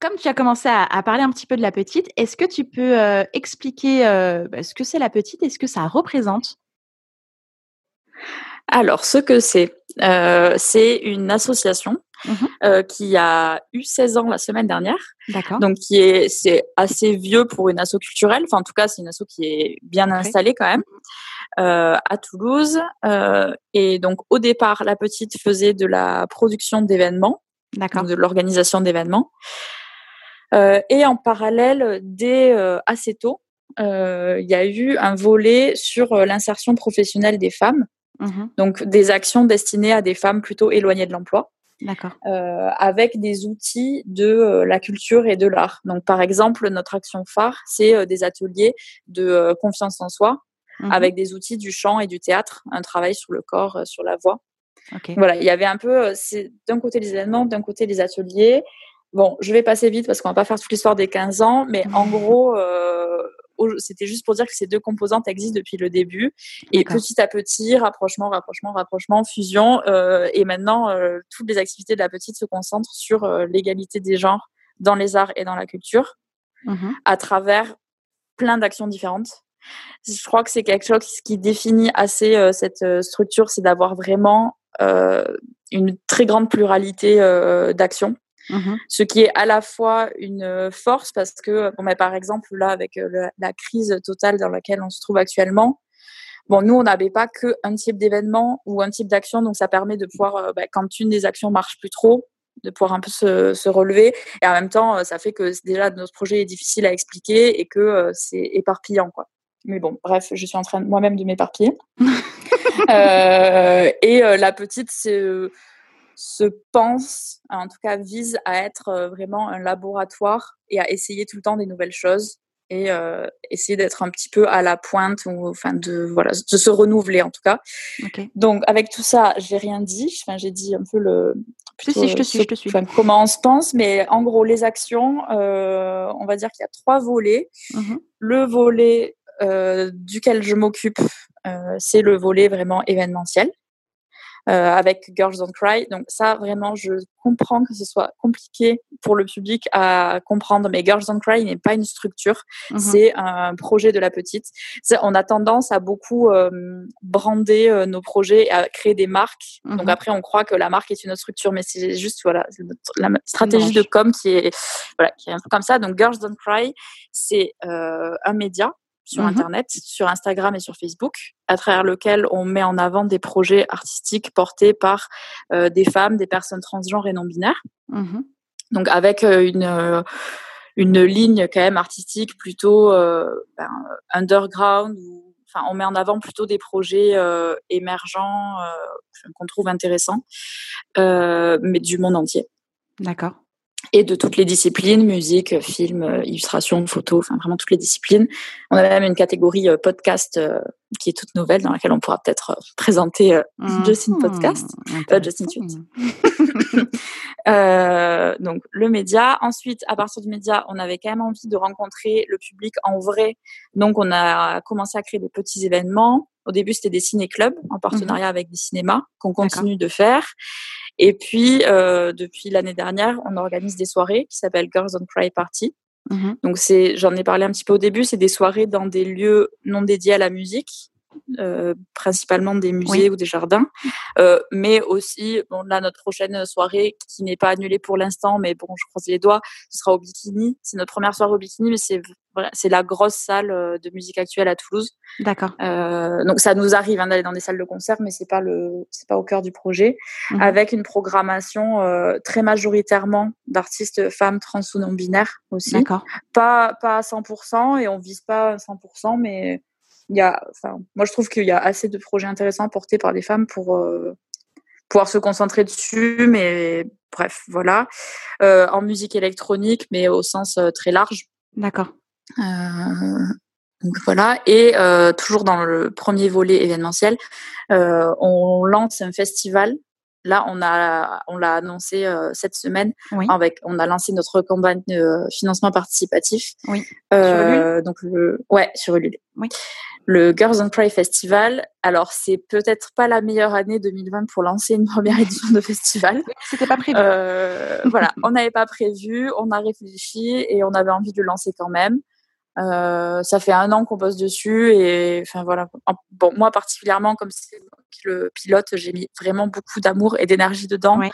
comme tu as commencé à, parler un petit peu de la petite, est-ce que tu peux euh, expliquer euh, bah, ce que c'est la petite et ce que ça représente? Alors, ce que c'est, euh, c'est une association mmh qui a eu 16 ans la semaine dernière. D'accord. Donc, qui est, c'est assez vieux pour une asso culturelle. Enfin, en tout cas, c'est une asso qui est bien installée quand même. à Toulouse. et donc, au départ, la petite faisait de la production d'événements, de l'organisation d'événements. Euh, et en parallèle, dès euh, assez tôt, euh, il y a eu un volet sur l'insertion professionnelle des femmes, mmh donc des actions destinées à des femmes plutôt éloignées de l'emploi. D'accord. Euh, avec des outils de euh, la culture et de l'art. Donc, par exemple, notre action phare, c'est euh, des ateliers de confiance en soi, mmh avec des outils du chant et du théâtre, un travail sur le corps, sur la voix. Okay. Voilà, il y avait un peu, c'est d'un côté les événements, d'un côté les ateliers, Bon, je vais passer vite parce qu'on va pas faire toute l'histoire des 15 ans, mais *laughs* en gros, euh, c'était juste pour dire que ces deux composantes existent depuis le début. Et petit à petit, rapprochement, rapprochement, rapprochement, fusion. Euh, et maintenant, euh, toutes les activités de la petite se concentrent sur euh, l'égalité des genres dans les arts et dans la culture, mmh à travers plein d'actions différentes. Je crois que c'est quelque chose qui définit assez euh, cette euh, structure, c'est d'avoir vraiment une très grande pluralité d'actions Mmh Ce qui est à la fois une force parce que, bon, mais par exemple, là, avec la crise totale dans laquelle on se trouve actuellement, bon, nous, on n'avait pas qu'un type d'événement ou un type d'action, donc ça permet de pouvoir, bah, quand une des actions marche plus trop, de pouvoir un peu se, se, relever. Et en même temps, ça fait que déjà notre projet est difficile à expliquer et que c'est éparpillant, quoi. Mais bon, bref, je suis en train moi-même de m'éparpiller. *laughs* euh, et la petite, c'est se pense, en tout cas vise à être vraiment un laboratoire et à essayer tout le temps des nouvelles choses et euh, essayer d'être un petit peu à la pointe ou enfin de voilà de se renouveler en tout cas. Donc avec tout ça, j'ai rien dit. Enfin j'ai dit un peu le. Plutôt, je te suis, je te suis. comment on se pense, mais en gros les actions, euh, on va dire qu'il y a trois volets. Mmh le volet euh, duquel je m'occupe, euh, c'est le volet vraiment événementiel. Euh, avec Girls Don't Cry. Donc ça, vraiment, je comprends que ce soit compliqué pour le public à comprendre, mais Girls Don't Cry n'est pas une structure, mhm. c'est un projet de la petite. On a tendance à beaucoup euh, brander euh, nos projets, à créer des marques. Donc mhm. après, on croit que la marque est une autre structure, mais c'est juste voilà la stratégie de com qui est voilà qui est un peu comme ça. Donc Girls Don't Cry, c'est un média sur mmh Internet, sur Instagram et sur Facebook, à travers lequel on met en avant des projets artistiques portés par euh, des femmes, des personnes transgenres et non binaires. Mmh Donc avec euh, une euh, une ligne quand même artistique plutôt ben, underground. enfin, on met en avant plutôt des projets émergents qu'on trouve intéressants, mais du monde entier. D'accord et de toutes les disciplines, musique, film, euh, illustration, photo, enfin vraiment toutes les disciplines. On a même une catégorie euh, podcast euh, qui est toute nouvelle dans laquelle on pourra peut-être présenter mmh. Justin Podcast, Justin Tweet. *laughs* donc le média. Ensuite, à partir du média, on avait quand même envie de rencontrer le public en vrai. Donc on a commencé à créer des petits événements. Au début, c'était des ciné-clubs en partenariat mmh. avec des cinémas qu'on continue de faire. Et puis, euh, depuis l'année dernière, on organise des soirées qui s'appellent Girls on Cry Party. Mmh Donc, c'est, j'en ai parlé un petit peu au début, c'est des soirées dans des lieux non dédiés à la musique, euh, principalement des musées ou des jardins, euh, mais aussi bon là notre prochaine soirée qui n'est pas annulée pour l'instant, mais bon je croise les doigts, ce sera au Bikini. C'est notre première soirée au Bikini, mais c'est c'est la grosse salle euh, de musique actuelle à Toulouse. D'accord. Euh, donc ça nous arrive hein, d'aller dans des salles de concert, mais c'est pas le c'est pas au cœur du projet, mhm. avec une programmation euh, très majoritairement d'artistes femmes trans ou non binaires aussi. D'accord. Pas pas à 100% et on vise pas à 100%, mais il y a, enfin, moi je trouve qu'il y a assez de projets intéressants portés par des femmes pour euh, pouvoir se concentrer dessus. Mais bref, voilà. Euh, en musique électronique, mais au sens euh, très large. D'accord. donc voilà. Et toujours dans le premier volet événementiel, on lance un festival Là, on a, on l'a annoncé cette semaine. Avec, on a lancé notre campagne de financement participatif. Oui. Euh, donc le, ouais, sur Ulule. Oui le Girls on Cry Festival. Alors, c'est peut-être pas la meilleure année 2020 pour lancer une *laughs* première édition de festival. C'était pas prévu. Euh, voilà, on n'avait pas prévu, on a réfléchi et on avait envie de le lancer quand même. Euh, ça fait un an qu'on bosse dessus et enfin voilà. Bon, moi particulièrement, comme c'est le pilote, j'ai mis vraiment beaucoup d'amour et d'énergie dedans. Et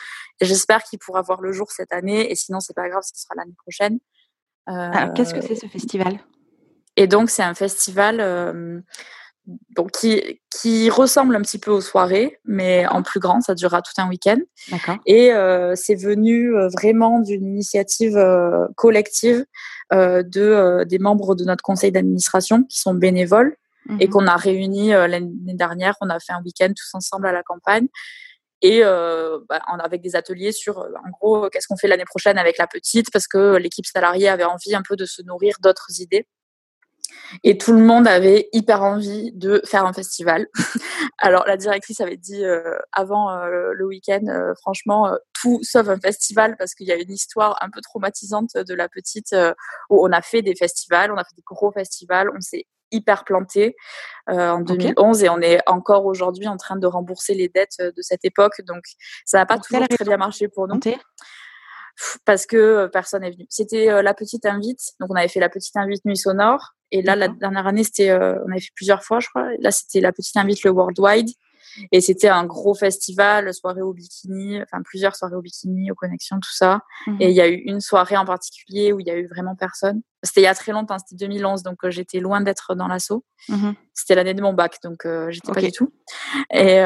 j'espère qu'il pourra voir le jour cette année. Et sinon, c'est pas grave, ce sera l'année prochaine. Euh, Qu'est-ce que c'est ce festival? Et donc, c'est un festival euh, donc qui, qui ressemble un petit peu aux soirées, mais en plus grand. Ça durera tout un week-end. Et euh, c'est venu euh, vraiment d'une initiative collective de des membres de notre conseil d'administration qui sont bénévoles et mhm. qu'on a réunis l'année dernière. On a fait un week-end tous ensemble à la campagne et euh, bah, avec des ateliers sur en gros qu'est-ce qu'on fait l'année prochaine avec la petite parce que l'équipe salariée avait envie un peu de se nourrir d'autres idées et tout le monde avait hyper envie de faire un festival. *laughs* Alors la directrice avait dit euh, avant euh, le week-end, euh, franchement, tout sauf un festival parce qu'il y a une histoire un peu traumatisante de la petite où on a fait des festivals, on a fait des gros festivals, on s'est hyper planté en 2011 et on est encore aujourd'hui en train de rembourser les dettes de cette époque. Donc ça n'a pas toujours très bien marché pour nous parce que personne n'est venu. C'était la petite invite, donc on avait fait la petite invite nuit sonore et là, la dernière année, c'était, euh, on avait fait plusieurs fois, je crois. Là, c'était la petite invite le Worldwide. Et c'était un gros festival, soirée au bikini, enfin plusieurs soirées au bikini, aux connexions, tout ça. Mhm. Et il y a eu une soirée en particulier où il y a eu vraiment personne. C'était il y a très longtemps, c'était 2011, donc euh, j'étais loin d'être dans l'assaut. Mhm. C'était l'année de mon bac, donc euh, j'étais pas du tout. Et,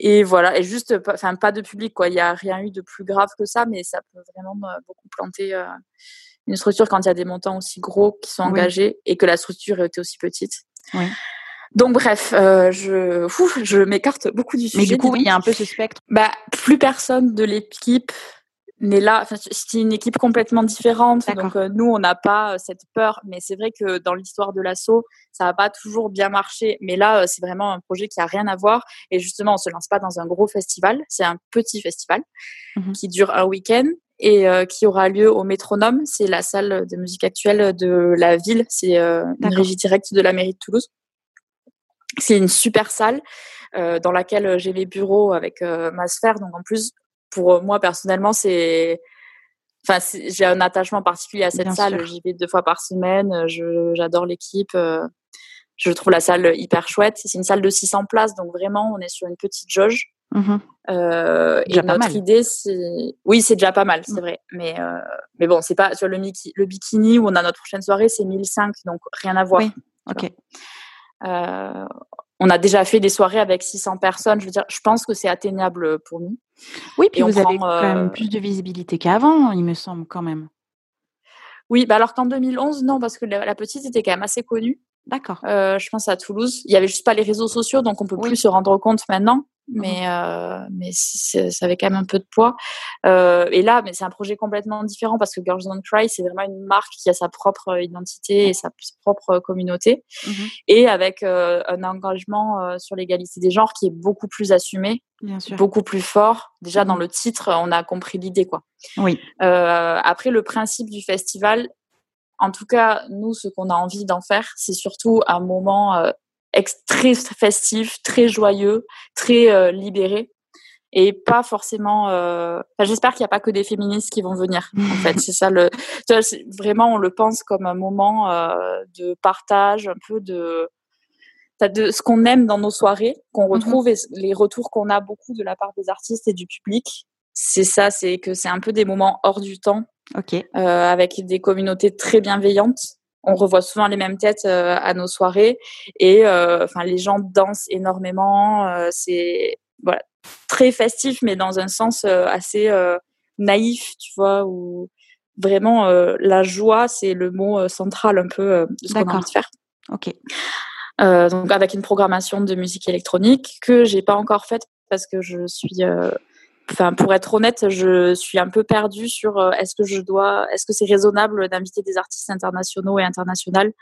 et voilà, et juste, enfin pas de public, quoi. Il n'y a rien eu de plus grave que ça, mais ça peut vraiment beaucoup planter une structure quand il y a des montants aussi gros qui sont engagés et que la structure était aussi petite. Donc bref, euh, je, je m'écarte beaucoup du sujet. Mais du coup, il y a un peu ce spectre. Bah, plus personne de l'équipe n'est là. C'est une équipe complètement différente. Donc euh, nous, on n'a pas euh, cette peur. Mais c'est vrai que dans l'histoire de l'assaut, ça n'a pas toujours bien marché. Mais là, c'est vraiment un projet qui a rien à voir. Et justement, on se lance pas dans un gros festival. C'est un petit festival mmh qui dure un week-end et qui aura lieu au Métronome. C'est la salle de musique actuelle de la ville. C'est une régie directe de la mairie de Toulouse. C'est une super salle euh, dans laquelle euh, j'ai mes bureaux avec euh, ma sphère. Donc en plus, pour moi personnellement, c'est Enfin, j'ai un attachement particulier à cette salle. J'y vais deux fois par semaine. J'adore l'équipe. Je trouve la salle hyper chouette. C'est une salle de 600 places, donc vraiment, on est sur une petite jauge. Mmh euh, et notre idée, c'est, oui, c'est déjà pas mal, c'est mmh. vrai. Mais mais bon, c'est pas sur le, le bikini où on a notre prochaine soirée, c'est 1005, donc rien à voir. Oui. Ok. Euh, on a déjà fait des soirées avec 600 personnes. Je veux dire, je pense que c'est atteignable pour nous. Oui, puis vous avez quand même euh, plus de visibilité qu'avant, il me semble quand même. Oui, bah alors qu'en 2011, non, parce que la, petite était quand même assez connue. D'accord. Euh, je pense à Toulouse. Il y avait juste pas les réseaux sociaux, donc on peut plus se rendre compte maintenant. Mmh mais euh, mais ça avait quand même un peu de poids. Euh, et là, mais c'est un projet complètement différent parce que Girls Don't Cry, c'est vraiment une marque qui a sa propre identité et sa propre communauté, mmh et avec euh, un engagement euh, sur l'égalité des genres qui est beaucoup plus assumé, Bien sûr. beaucoup plus fort. Déjà dans mmh le titre, on a compris l'idée, quoi. Oui. Euh, après, le principe du festival, en tout cas, nous, ce qu'on a envie d'en faire, c'est surtout un moment très festif, très joyeux, très euh, libéré et pas forcément. Euh... J'espère qu'il n'y a pas que des féministes qui vont venir. En *laughs* fait, c'est ça le. Vraiment, on le pense comme un moment euh, de partage, un peu de de ce qu'on aime dans nos soirées, qu'on mmh retrouve et les retours qu'on a beaucoup de la part des artistes et du public. C'est ça, c'est que c'est un peu des moments hors du temps, euh, avec des communautés très bienveillantes on revoit souvent les mêmes têtes euh, à nos soirées et euh, enfin les gens dansent énormément. Euh, c'est voilà très festif, mais dans un sens assez naïf, tu vois, où vraiment la joie c'est le mot central un peu de ce qu'on a envie de faire. Ok. donc avec une programmation de musique électronique que j'ai pas encore faite parce que je suis enfin pour être honnête, je suis un peu perdue sur euh, est-ce que je dois, est-ce que c'est raisonnable d'inviter des artistes internationaux et internationales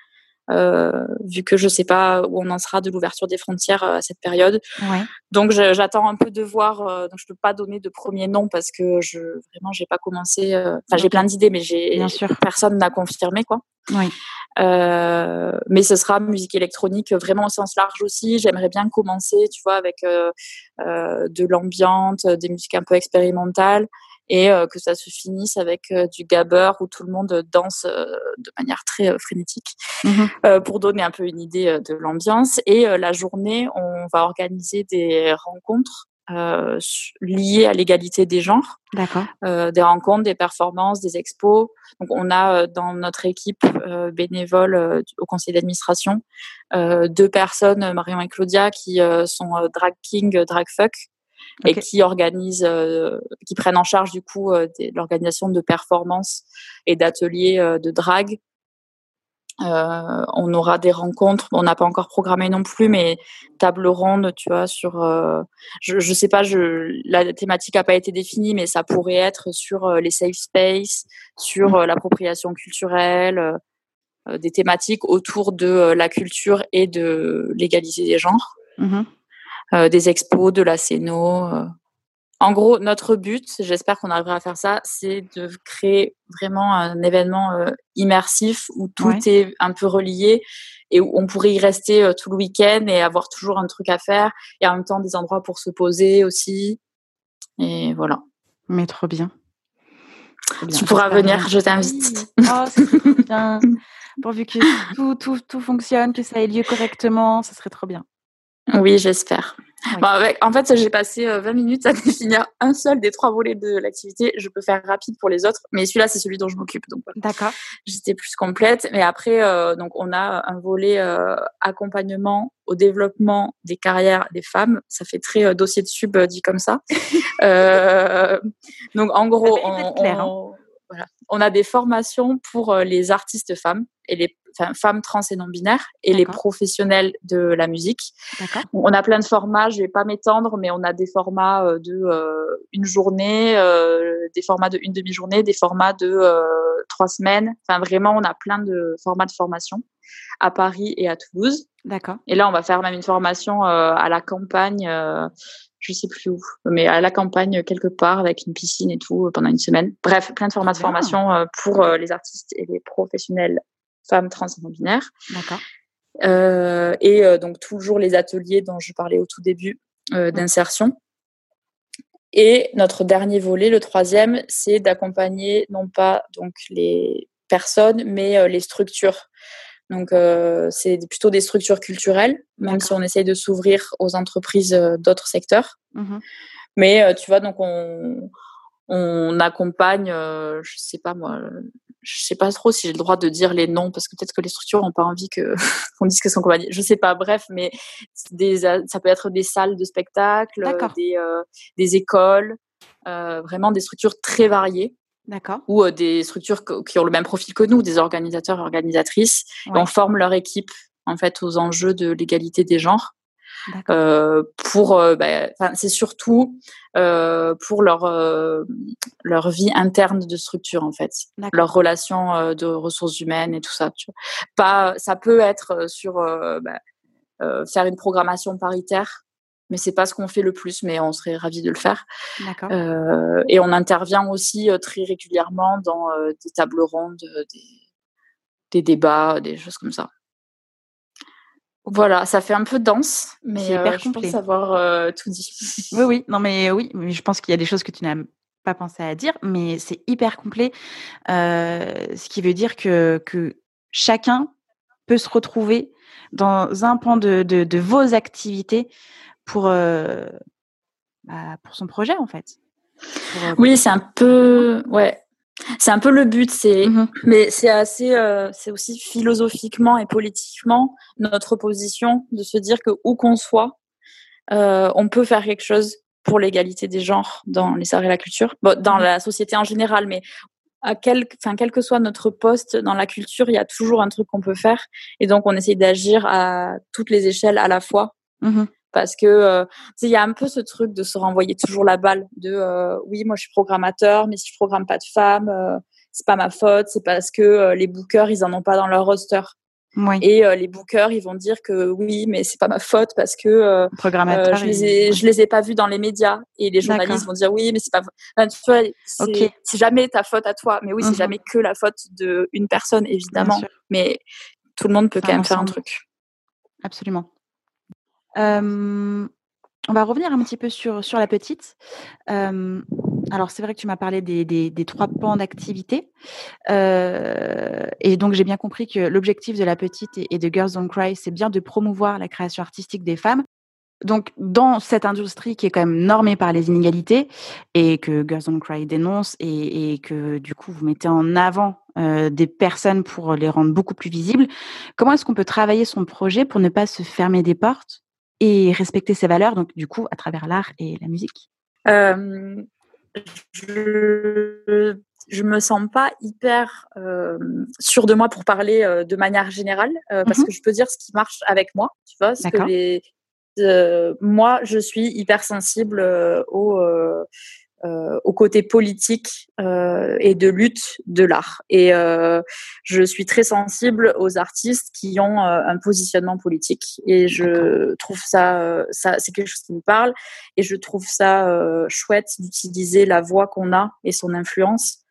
euh, vu que je sais pas où on en sera de l'ouverture des frontières euh, à cette période. Ouais. Donc j'attends un peu de voir. Euh, donc je peux pas donner de premier nom parce que je vraiment j'ai pas commencé. Euh, enfin j'ai plein d'idées, mais j'ai personne n'a confirmé quoi. Oui. Mais ce sera musique électronique vraiment au sens large aussi. J'aimerais bien commencer, tu vois, avec de l'ambiance, des musiques un peu expérimentales et euh, que ça se finisse avec euh, du gabber où tout le monde danse euh, de manière très frénétique mmh pour donner un peu une idée de l'ambiance. Et la journée, on va organiser des rencontres euh, liées à l'égalité des genres. Euh, des rencontres, des performances, des expos. Donc, on a dans notre équipe euh, bénévole au conseil d'administration deux personnes, Marion et Claudia, qui sont drag king, drag fuck et qui organisent, euh, qui prennent en charge du coup euh, l'organisation de performances et d'ateliers euh, de drague. On aura des rencontres, on n'a pas encore programmé non plus, mais table ronde, tu vois, sur, je, je sais pas, je, la thématique n'a pas été définie, mais ça pourrait être sur les safe space, sur mmh. l'appropriation culturelle, des thématiques autour de la culture et de l'égalité des genres. Mmh euh, des expos, de la scéno. Euh. En gros, notre but, j'espère qu'on arrivera à faire ça, c'est de créer vraiment un événement euh, immersif où tout est un peu relié et où on pourrait y rester tout le week-end et avoir toujours un truc à faire et en même temps des endroits pour se poser aussi. Et voilà. Mais trop bien. Tu pourras venir, je t'invite. Oh, c'est bien. *laughs* Pourvu que tout, tout, tout fonctionne, que ça ait lieu correctement, ce serait trop bien. Oui, j'espère. en fait, j'ai passé 20 euh, minutes à *laughs* définir un seul des trois volets de l'activité. Je peux faire rapide pour les autres, mais celui-là, c'est celui dont je m'occupe. Donc, d'accord. J'étais plus complète. Mais après, euh, donc, on a un volet euh, accompagnement au développement des carrières des femmes. Ça fait très dossier de sub dit comme ça. *laughs* donc, en gros, on, clair, hein. Voilà. On a des formations pour les artistes femmes et les femmes trans et non binaires et les professionnels de la musique. On a plein de formats, je vais pas m'étendre, mais on a des formats de une journée, des formats de une demi-journée, des formats de trois semaines. Enfin, vraiment, on a plein de formats de formation à Paris et à Toulouse. D'accord. Et là, on va faire même une formation à la campagne je sais plus où, mais à la campagne quelque part avec une piscine et tout pendant une semaine. Bref, plein de formats de formation pour les artistes et les professionnels femmes trans et non binaires. D'accord. Euh, et euh, donc toujours les ateliers dont je parlais au tout début euh, d'insertion. Et notre dernier volet, le troisième, c'est d'accompagner non pas donc les personnes, mais les structures. Donc c'est plutôt des structures culturelles, même si on essaye de s'ouvrir aux entreprises d'autres secteurs. Mmh mais tu vois, donc on, on accompagne, je sais pas moi, je sais pas trop si j'ai le droit de dire les noms parce que peut-être que les structures n'ont pas envie que *laughs* qu'on dise que sont compagnie. Je sais pas. Bref, mais des, ça peut être des salles de spectacle, des, euh, des écoles, euh, vraiment des structures très variées. D'accord. Ou euh, des structures qui ont le même profil que nous, des organisateurs et organisatrices. on forme leur équipe en fait aux enjeux de l'égalité des genres. Euh, pour, euh, bah, c'est surtout euh, pour leur leur vie interne de structure en fait, leur relation de ressources humaines et tout ça. Tu vois. Pas, ça peut être sur bah, faire une programmation paritaire mais c'est pas ce qu'on fait le plus, mais on serait ravis de le faire. Euh, et on intervient aussi très régulièrement dans des tables rondes, des, des, débats, des choses comme ça. Voilà, ça fait un peu dense, mais hyper euh, je pense avoir euh, tout dit. Oui, oui, non, mais oui, mais je pense qu'il y a des choses que tu n'as pas pensé à dire, mais c'est hyper complet, euh, ce qui veut dire que, que chacun peut se retrouver dans un pan de, de, de vos activités pour, bah, pour son projet, en fait. oui, c'est un peu, ouais, c'est un peu le but, c'est mmh mais c'est assez, euh, c'est aussi philosophiquement et politiquement notre position de se dire que où qu'on soit, euh, on peut faire quelque chose pour l'égalité des genres dans les arts et la culture, bon, dans mmh la société en général, mais à quel, enfin quel que soit notre poste dans la culture, il y a toujours un truc qu'on peut faire, et donc on essaye d'agir à toutes les échelles à la fois. Mmh parce que euh, il y a un peu ce truc de se renvoyer toujours la balle de euh, oui moi je suis programmateur mais si je programme pas de femmes euh, c'est pas ma faute c'est parce que les bookers ils en ont pas dans leur roster. Et les bookers ils vont dire que oui mais c'est pas ma faute parce que je les ai je les ai pas vus dans les médias. Et les journalistes vont dire oui mais c'est pas c'est jamais ta faute à toi. Mais oui c'est mmh jamais que la faute de une personne évidemment. mais tout le monde peut quand même faire un truc. Absolument on va revenir un petit peu sur, la petite. alors, c'est vrai que tu m'as parlé des, trois pans d'activité. et donc, j'ai bien compris que l'objectif de la petite et, de Girls Don't Cry, c'est bien de promouvoir la création artistique des femmes. Donc, dans cette industrie qui est quand même normée par les inégalités et que Girls Don't Cry dénonce et que du coup vous mettez en avant des personnes pour les rendre beaucoup plus visibles, comment est-ce qu'on peut travailler son projet pour ne pas se fermer des portes et respecter ses valeurs, donc du coup, à travers l'art et la musique. Euh, je, je me sens pas hyper euh, sûre de moi pour parler euh, de manière générale, euh, parce mmh que je peux dire ce qui marche avec moi, tu vois, ce que les, moi, je suis hyper sensible au euh, au côté politique euh, et de lutte de l'art. Et euh, je suis très sensible aux artistes qui ont un positionnement politique. Et je trouve ça, ça c'est quelque chose qui me parle. Et je trouve ça chouette d'utiliser la voix qu'on a et son influence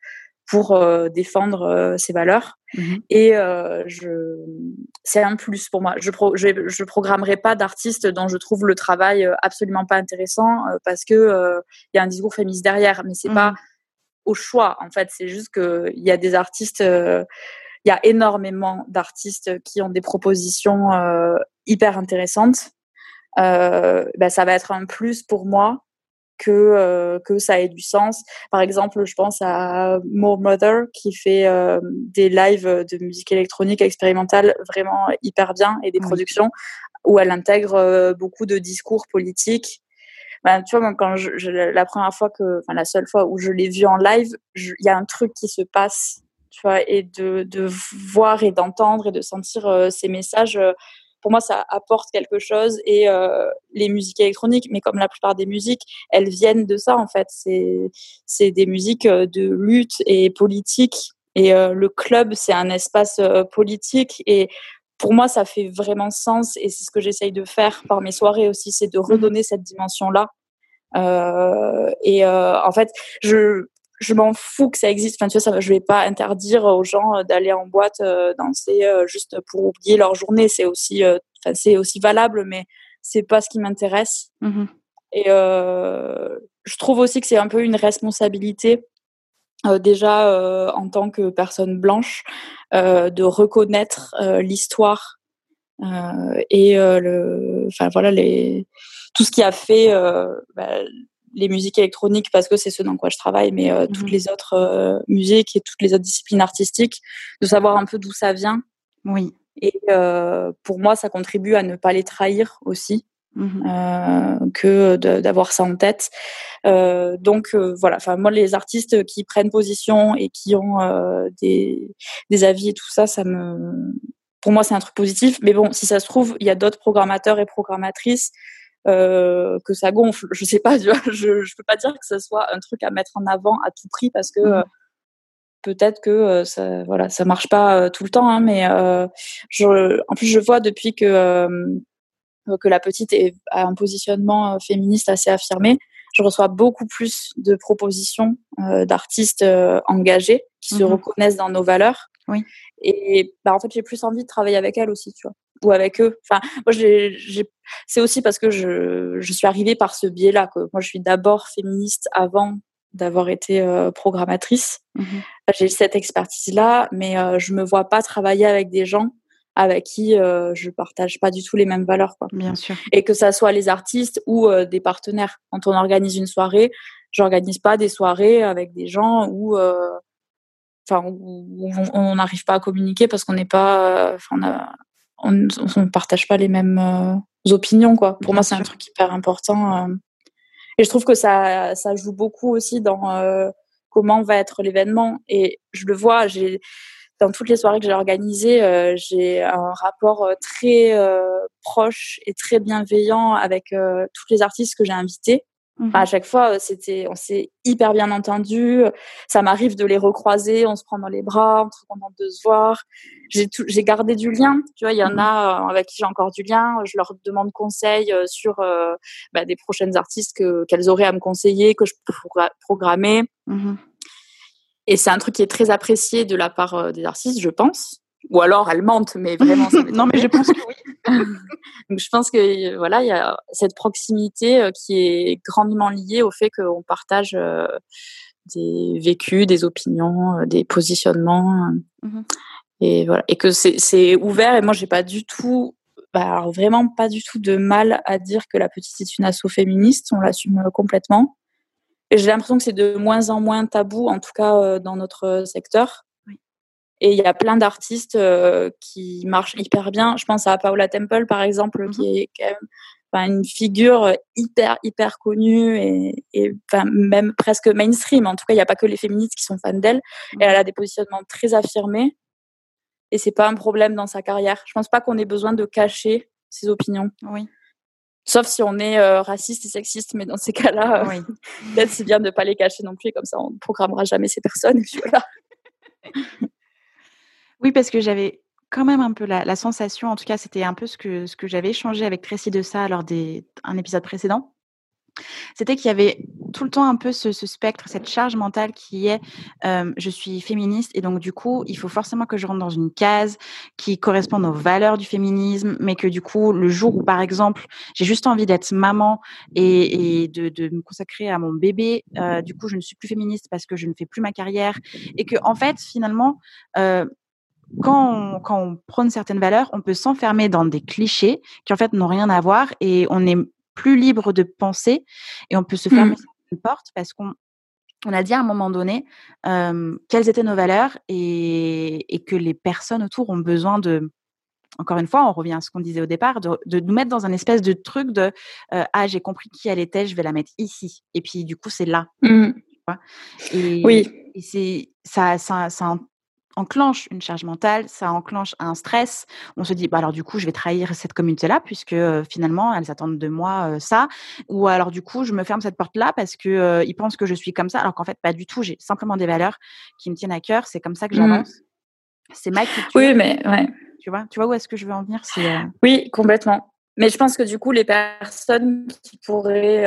pour défendre ses valeurs. Mmh et euh, je, c'est un plus pour moi. Je, pro, je, je programmerai pas d'artistes dont je trouve le travail absolument pas intéressant euh, parce que il y a un discours féministe derrière, mais c'est pas mmh au choix. En fait, c'est juste que il y a des artistes, il y a énormément d'artistes qui ont des propositions hyper intéressantes. Ben, ça va être un plus pour moi que euh, que ça ait du sens. Par exemple, je pense à More Mother qui fait euh, des lives de musique électronique expérimentale vraiment hyper bien et des productions où elle intègre euh, beaucoup de discours politiques. bah, tu vois, quand je, la première fois que, enfin la seule fois où je l'ai vu en live, il y a un truc qui se passe, tu vois, et de, de voir et d'entendre et de sentir ces messages. Euh, pour moi, ça apporte quelque chose. Et euh, les musiques électroniques, mais comme la plupart des musiques, elles viennent de ça en fait. C'est des musiques de lutte et politique. Et le club, c'est un espace politique. Et pour moi, ça fait vraiment sens et c'est ce que j'essaye de faire par mes soirées aussi, c'est de mmh redonner cette dimension-là. Euh, et euh, en fait, je je m'en fous que ça existe. Enfin, tu vois, ça, je vais pas interdire aux gens d'aller en boîte euh, danser euh, juste pour oublier leur journée. C'est aussi, euh, c'est aussi valable, mais c'est pas ce qui m'intéresse. Mmh et je trouve aussi que c'est un peu une responsabilité euh, déjà euh, en tant que personne blanche euh, de reconnaître l'histoire et le enfin voilà les tout ce qui a fait bah, les musiques électroniques parce que c'est ce dans quoi je travaille mais toutes mmh les autres musiques et toutes les autres disciplines artistiques de savoir un peu d'où ça vient. Oui. Et pour moi ça contribue à ne pas les trahir aussi Mmh euh, que d'avoir ça en tête. Euh, donc euh, voilà, enfin moi les artistes qui prennent position et qui ont euh, des, des avis et tout ça, ça me, pour moi c'est un truc positif. Mais bon, si ça se trouve, il y a d'autres programmateurs et programmatrices euh, que ça gonfle. Je sais pas, tu vois, je je peux pas dire que ce soit un truc à mettre en avant à tout prix parce que mmh peut-être que ça voilà ça marche pas tout le temps hein, mais je, en plus je vois depuis que que la petite est, a un positionnement euh, féministe assez affirmé, je reçois beaucoup plus de propositions euh, d'artistes euh, engagés qui se mhm. reconnaissent dans nos valeurs. Oui. Et bah, en fait, j'ai plus envie de travailler avec elles aussi, tu vois, ou avec eux. Enfin, moi, c'est aussi parce que je, je suis arrivée par ce biais-là. Que moi, je suis d'abord féministe avant d'avoir été euh, programmatrice. Mhm. J'ai cette expertise-là, mais euh, je me vois pas travailler avec des gens avec qui euh, je partage pas du tout les mêmes valeurs quoi. Bien sûr. Et que ça soit les artistes ou euh, des partenaires. Quand on organise une soirée, j'organise pas des soirées avec des gens où euh, enfin où on n'arrive pas à communiquer parce qu'on n'est pas enfin on ne partage pas les mêmes euh, opinions quoi. Pour moi, c'est un truc hyper important et je trouve que ça ça joue beaucoup aussi dans comment va être l'événement et je le vois, j'ai dans toutes les soirées que j'ai organisées, euh, j'ai un rapport euh, très euh, proche et très bienveillant avec tous les artistes que j'ai invités. Mmh à chaque fois, c'était, on s'est hyper bien entendu. Ça m'arrive de les recroiser, on se prend dans les bras, on est content de se voir. J'ai, j'ai gardé du lien. Tu vois, il y en mmh a avec qui j'ai encore du lien. Je leur demande conseil sur bah, des prochaines artistes que, qu'elles auraient à me conseiller, que je pourrais programmer. Mmh et c'est un truc qui est très apprécié de la part euh, des artistes, je pense. Ou alors elles mentent, mais vraiment. *laughs* non, mais je pense que *laughs* oui. Donc je pense que euh, voilà, il y a cette proximité euh, qui est grandement liée au fait qu'on partage des vécus, des opinions, des positionnements. Mmh et voilà, et que c'est ouvert. Et moi, j'ai pas du tout, bah, alors vraiment pas du tout de mal à dire que la petite est une asso féministe. On l'assume complètement. Et j'ai l'impression que c'est de moins en moins tabou, en tout cas euh, dans notre secteur. Et il y a plein d'artistes euh, qui marchent hyper bien. Je pense à Paola Temple, par exemple, qui mm-hmm. est quand même une figure hyper, hyper connue et, et même presque mainstream. En tout cas, il n'y a pas que les féministes qui sont fans d'elle. Et elle a des positionnements très affirmés. Et c'est pas un problème dans sa carrière. Je pense pas qu'on ait besoin de cacher ses opinions. Oui. Sauf si on est euh, raciste et sexiste, mais dans ces cas-là, euh, *laughs* peut-être c'est bien de ne pas les cacher non plus, comme ça on ne programmera jamais ces personnes. *laughs* oui, parce que j'avais quand même un peu la, sensation, en tout cas c'était un peu ce que, ce que j'avais échangé avec Tracy de ça lors d'un épisode précédent, c'était qu'il y avait tout le temps un peu ce, spectre, cette charge mentale qui est je suis féministe et donc du coup il faut forcément que je rentre dans une case qui corresponde aux valeurs du féminisme, mais que du coup le jour où par exemple j'ai juste envie d'être maman et, de, me consacrer à mon bébé, euh, du coup je ne suis plus féministe parce que je ne fais plus ma carrière et que en fait finalement euh, quand on, quand on prône certaines valeurs, on peut s'enfermer dans des clichés qui en fait n'ont rien à voir et on est plus libre de penser et on peut se fermer mmh. une porte parce qu'on on a dit à un moment donné quelles étaient nos valeurs et, et, que les personnes autour ont besoin de encore une fois, on revient à ce qu'on disait au départ, de, nous mettre dans un espèce de truc de ah j'ai compris qui elle était, je vais la mettre ici. Et puis du coup c'est là. Mmh. Et, oui. Et c'est ça, ça, ça, enclenche une charge mentale, ça enclenche un stress. On se dit, bah alors du coup, je vais trahir cette communauté-là puisque finalement, elles attendent de moi ça. Ou alors du coup, je me ferme cette porte-là parce que ils pensent que je suis comme ça, alors qu'en fait, pas du tout. J'ai simplement des valeurs qui me tiennent à cœur. C'est comme ça que mmh. j'avance. C'est ma culture. Oui, mais ouais. Tu vois, tu vois où est-ce que je veux en venir Oui, complètement. Mais je pense que du coup, les personnes qui pourraient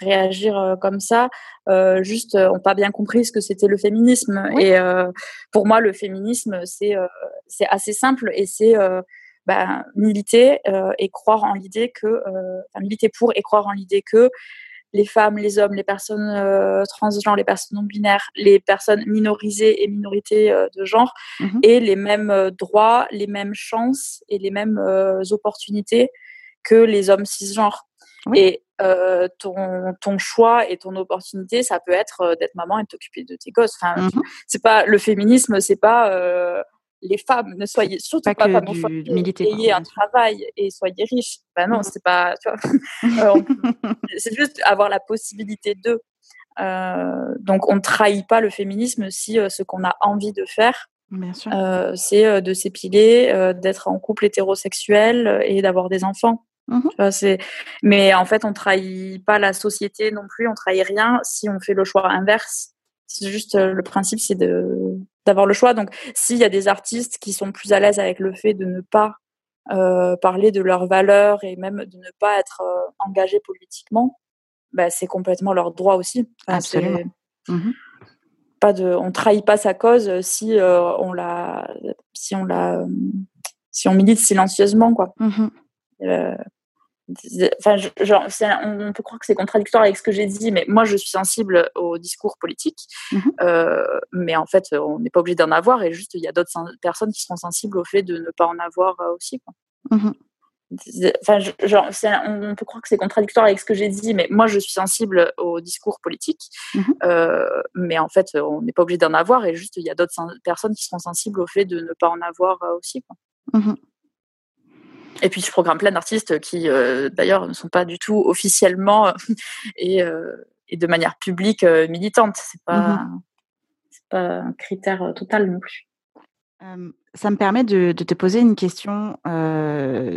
réagir euh, comme ça, euh, juste euh, ont pas bien compris ce que c'était le féminisme. Et pour moi, le féminisme, c'est c'est assez simple et c'est bah, militer et croire en l'idée que, enfin, militer pour et croire en l'idée que les femmes, les hommes, les personnes transgenres, les personnes non binaires, les personnes minorisées et minorités de genre mmh aient les mêmes droits, les mêmes chances et les mêmes opportunités que les hommes cisgenres. Et euh, ton, ton choix et ton opportunité, ça peut être euh, d'être maman et de t'occuper de tes gosses. Enfin, mmh c'est pas le féminisme, c'est pas euh, les femmes ne soyez surtout pas, pas femmes, ayez un travail et soyez riches. Ben non, mmh c'est pas. *laughs* c'est juste avoir la possibilité de. donc, on ne trahit pas le féminisme si ce qu'on a envie de faire, c'est de s'épiler, d'être en couple hétérosexuel et d'avoir des enfants. Mmh c'est... Mais en fait, on trahit pas la société non plus, on trahit rien si on fait le choix inverse. C'est juste euh, le principe, c'est de d'avoir le choix. Donc, s'il y a des artistes qui sont plus à l'aise avec le fait de ne pas euh, parler de leurs valeurs et même de ne pas être euh, engagés politiquement, bah, c'est complètement leur droit aussi. Absolument. Mmh pas de, on trahit pas sa cause si on la, si on la, si on milite silencieusement, quoi. Mmh enfin, genre, on peut croire que c'est contradictoire avec ce que j'ai dit, mais moi, je suis sensible au discours politique. Mmh euh, mais en fait, on n'est pas obligé d'en avoir, et juste, il y a d'autres personnes qui seront sensibles au fait de ne pas en avoir euh, aussi. Quoi. Mmh enfin, genre, on peut croire que c'est contradictoire avec ce que j'ai dit, mais moi, je suis sensible au discours politique. Mmh euh, mais en fait, on n'est pas obligé d'en avoir, et juste, il y a d'autres personnes qui seront sensibles au fait de ne pas en avoir aussi. Quoi. Et puis je programme plein d'artistes qui, euh, d'ailleurs, ne sont pas du tout officiellement et, euh, et, de manière publique euh, militante. C'est pas, mmh pas un critère total non plus. ça me permet de, de, te poser une question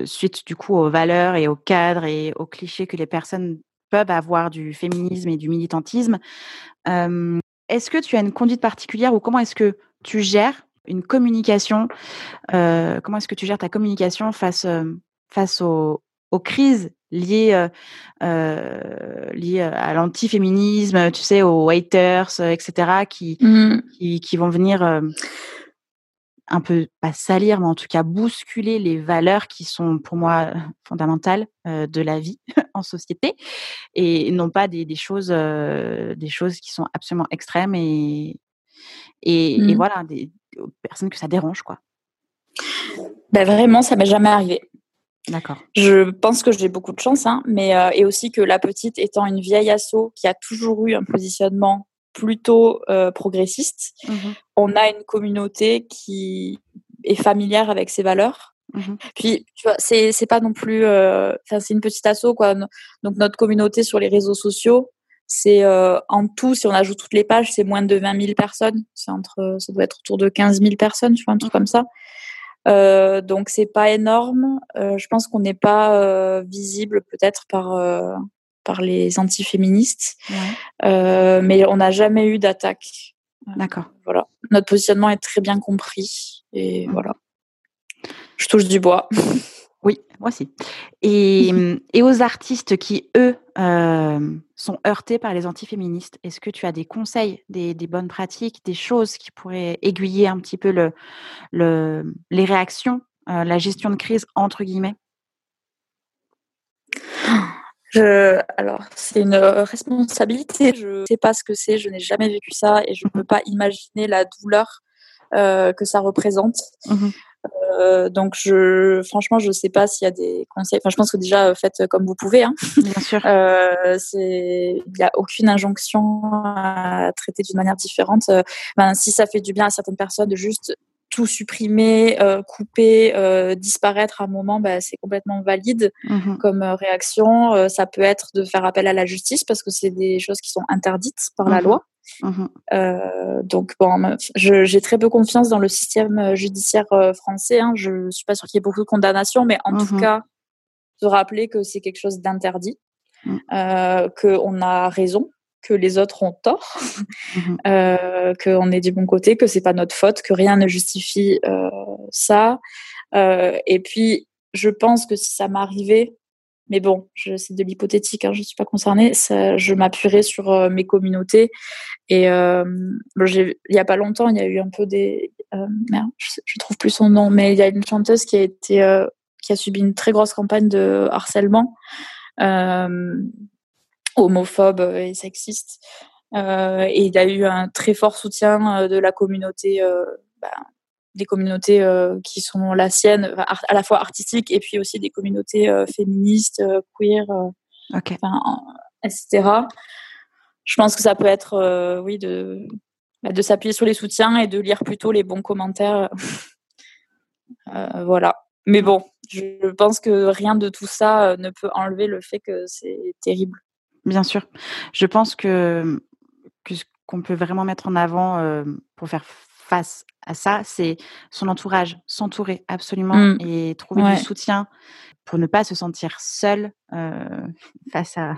suite du coup aux valeurs et aux cadres et aux clichés que les personnes peuvent avoir du féminisme et du militantisme. est-ce que tu as une conduite particulière ou comment est-ce que tu gères une communication. Euh, comment est-ce que tu gères ta communication face, euh, face aux, crises liées, euh, liées à l'antiféminisme, tu sais, aux haters, etc., qui, mmh. qui, qui, vont venir un peu, pas salir, mais en tout cas bousculer les valeurs qui sont pour moi fondamentales de la vie *laughs* en société et non pas des, des choses, des choses qui sont absolument extrêmes et, et, et mmh. voilà, des, aux personnes que ça dérange, quoi. Ben vraiment, ça m'est jamais arrivé. D'accord. Je pense que j'ai beaucoup de chance, hein, mais euh, et aussi que la petite étant une vieille asso qui a toujours eu un positionnement plutôt euh, progressiste, mmh on a une communauté qui est familière avec ses valeurs. Mmh Puis, tu vois, c'est c'est pas non plus, euh, c'est une petite asso quoi. Donc notre communauté sur les réseaux sociaux, c'est euh, en tout, si on ajoute toutes les pages, c'est moins de 20 000 personnes. C'est entre, ça doit être autour de 15 000 personnes, tu vois, un truc comme ça. Euh, donc c'est pas énorme. Euh, je pense qu'on n'est pas euh, visible peut-être par par les antiféministes, ouais. mais on n'a jamais eu d'attaque. D'accord. Voilà, notre positionnement est très bien compris et mmh. voilà. Je touche du bois. Oui, moi aussi. Et, *laughs* et aux artistes qui, eux, euh, sont heurtés par les antiféministes, est-ce que tu as des conseils, des, des, bonnes pratiques, des choses qui pourraient aiguiller un petit peu le, le, les réactions, euh, la gestion de crise, entre guillemets? Je, alors, c'est une responsabilité. Je ne sais pas ce que c'est, je n'ai jamais vécu ça et je ne mmh peux pas imaginer la douleur euh, que ça représente. Mmh euh, donc, je, franchement, je sais pas s'il y a des conseils. Enfin, je pense que déjà, euh, faites comme vous pouvez. Hein. Bien sûr. *laughs* Euh, c'est, il n'y a aucune injonction à traiter d'une manière différente. Euh, ben, si ça fait du bien à certaines personnes de juste tout supprimer, couper, disparaître à un moment, bah, c'est complètement valide mmh comme réaction. ça peut être de faire appel à la justice parce que c'est des choses qui sont interdites par la mmh loi. Mmh donc bon, j'ai très peu confiance dans le système judiciaire français. Hein. Je ne suis pas sûre qu'il y ait beaucoup de condamnations, mais en tout cas, se rappeler que c'est quelque chose d'interdit, qu'on a raison que les autres ont tort, mmh *laughs* euh, qu'on est du bon côté, que c'est pas notre faute, que rien ne justifie euh, ça. Euh, et puis, je pense que si ça m'arrivait, mais bon, c'est de l'hypothétique, hein, je ne suis pas concernée, ça, je m'appuierais sur mes communautés. Et il y a pas longtemps, il y a eu un peu des... merde, je, ne trouve plus son nom, mais il y a une chanteuse qui a été... qui a subi une très grosse campagne de harcèlement homophobe et sexiste. Euh, et il a eu un très fort soutien euh, de la communauté, euh, bah, des communautés qui sont la sienne, à la fois artistiques et puis aussi des communautés féministes, queer, etc. Je pense que ça peut être, oui, de, bah, de s'appuyer sur les soutiens et de lire plutôt les bons commentaires. *laughs* voilà. Mais bon, je pense que rien de tout ça ne peut enlever le fait que c'est terrible. Bien sûr. Je pense que, ce qu'on peut vraiment mettre en avant pour faire face à ça, c'est son entourage, s'entourer absolument mmh. et trouver du soutien pour ne pas se sentir seul *laughs* face à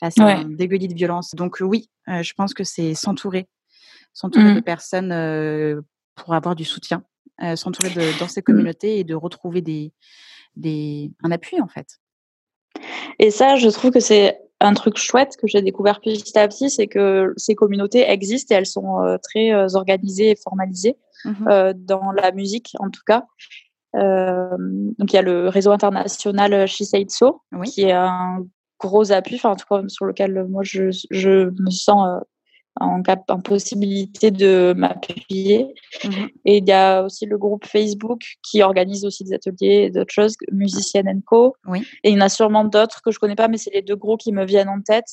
face à un dégueulis de violence. Donc oui, je pense que c'est s'entourer, s'entourer de mmh. personnes pour avoir du soutien, s'entourer de, dans ces mmh. communautés et de retrouver des, des un appui en fait. Et ça, je trouve que c'est un truc chouette que j'ai découvert petit à petit, c'est que ces communautés existent et elles sont euh, très euh, organisées et formalisées mmh euh, dans la musique, en tout cas. donc il y a le réseau international She Said So, qui est un gros appui, enfin en tout cas sur lequel moi je, je me sens en, cap en possibilité de m'appuyer. Mmh et il y a aussi le groupe Facebook qui organise aussi des ateliers et d'autres choses, Musicienne Co. Oui. Et il y en a sûrement d'autres que je connais pas, mais c'est les deux gros qui me viennent en tête,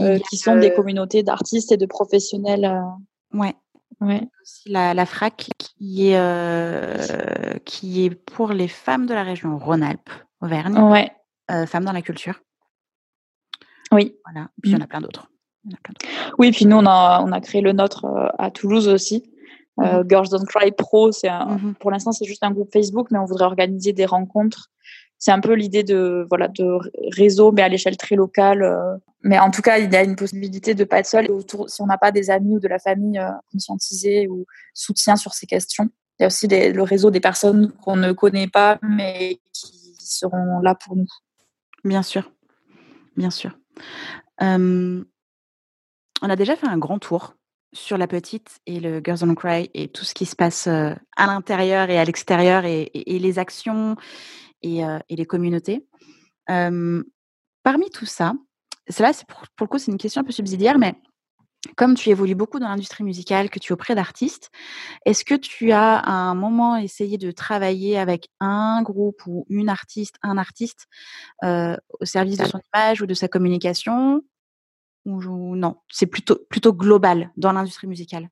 euh, qui sont des communautés d'artistes et de professionnels. Euh. Ouais. Ouais. La, la FRAC qui est, euh, qui est pour les femmes de la région Rhône-Alpes, Auvergne. Ouais. femmes dans la culture. Oui. Voilà. Puis il y en a plein d'autres. Oui, puis nous, on a, on a créé le nôtre euh, à Toulouse aussi. Euh, mhm. Girls Don't Cry Pro, c'est mhm. pour l'instant, c'est juste un groupe Facebook, mais on voudrait organiser des rencontres. C'est un peu l'idée de, voilà, de réseau, mais à l'échelle très locale. Euh. Mais en tout cas, il y a une possibilité de pas être seul. Autour, si on n'a pas des amis ou de la famille conscientisés ou soutien sur ces questions, il y a aussi le réseau des personnes qu'on ne connaît pas, mais qui seront là pour nous. Bien sûr, bien sûr on a déjà fait un grand tour sur la petite et le Girls on Cry et tout ce qui se passe à l'intérieur et à l'extérieur et, les actions et, les communautés. parmi tout ça, cela, c'est pour, le coup, c'est une question un peu subsidiaire, mais comme tu évolues beaucoup dans l'industrie musicale, que tu es auprès d'artistes, est-ce que tu as à un moment essayé de travailler avec un groupe ou une artiste, un artiste au service de son image ou de sa communication? Ou, non C'est plutôt, plutôt global dans l'industrie musicale?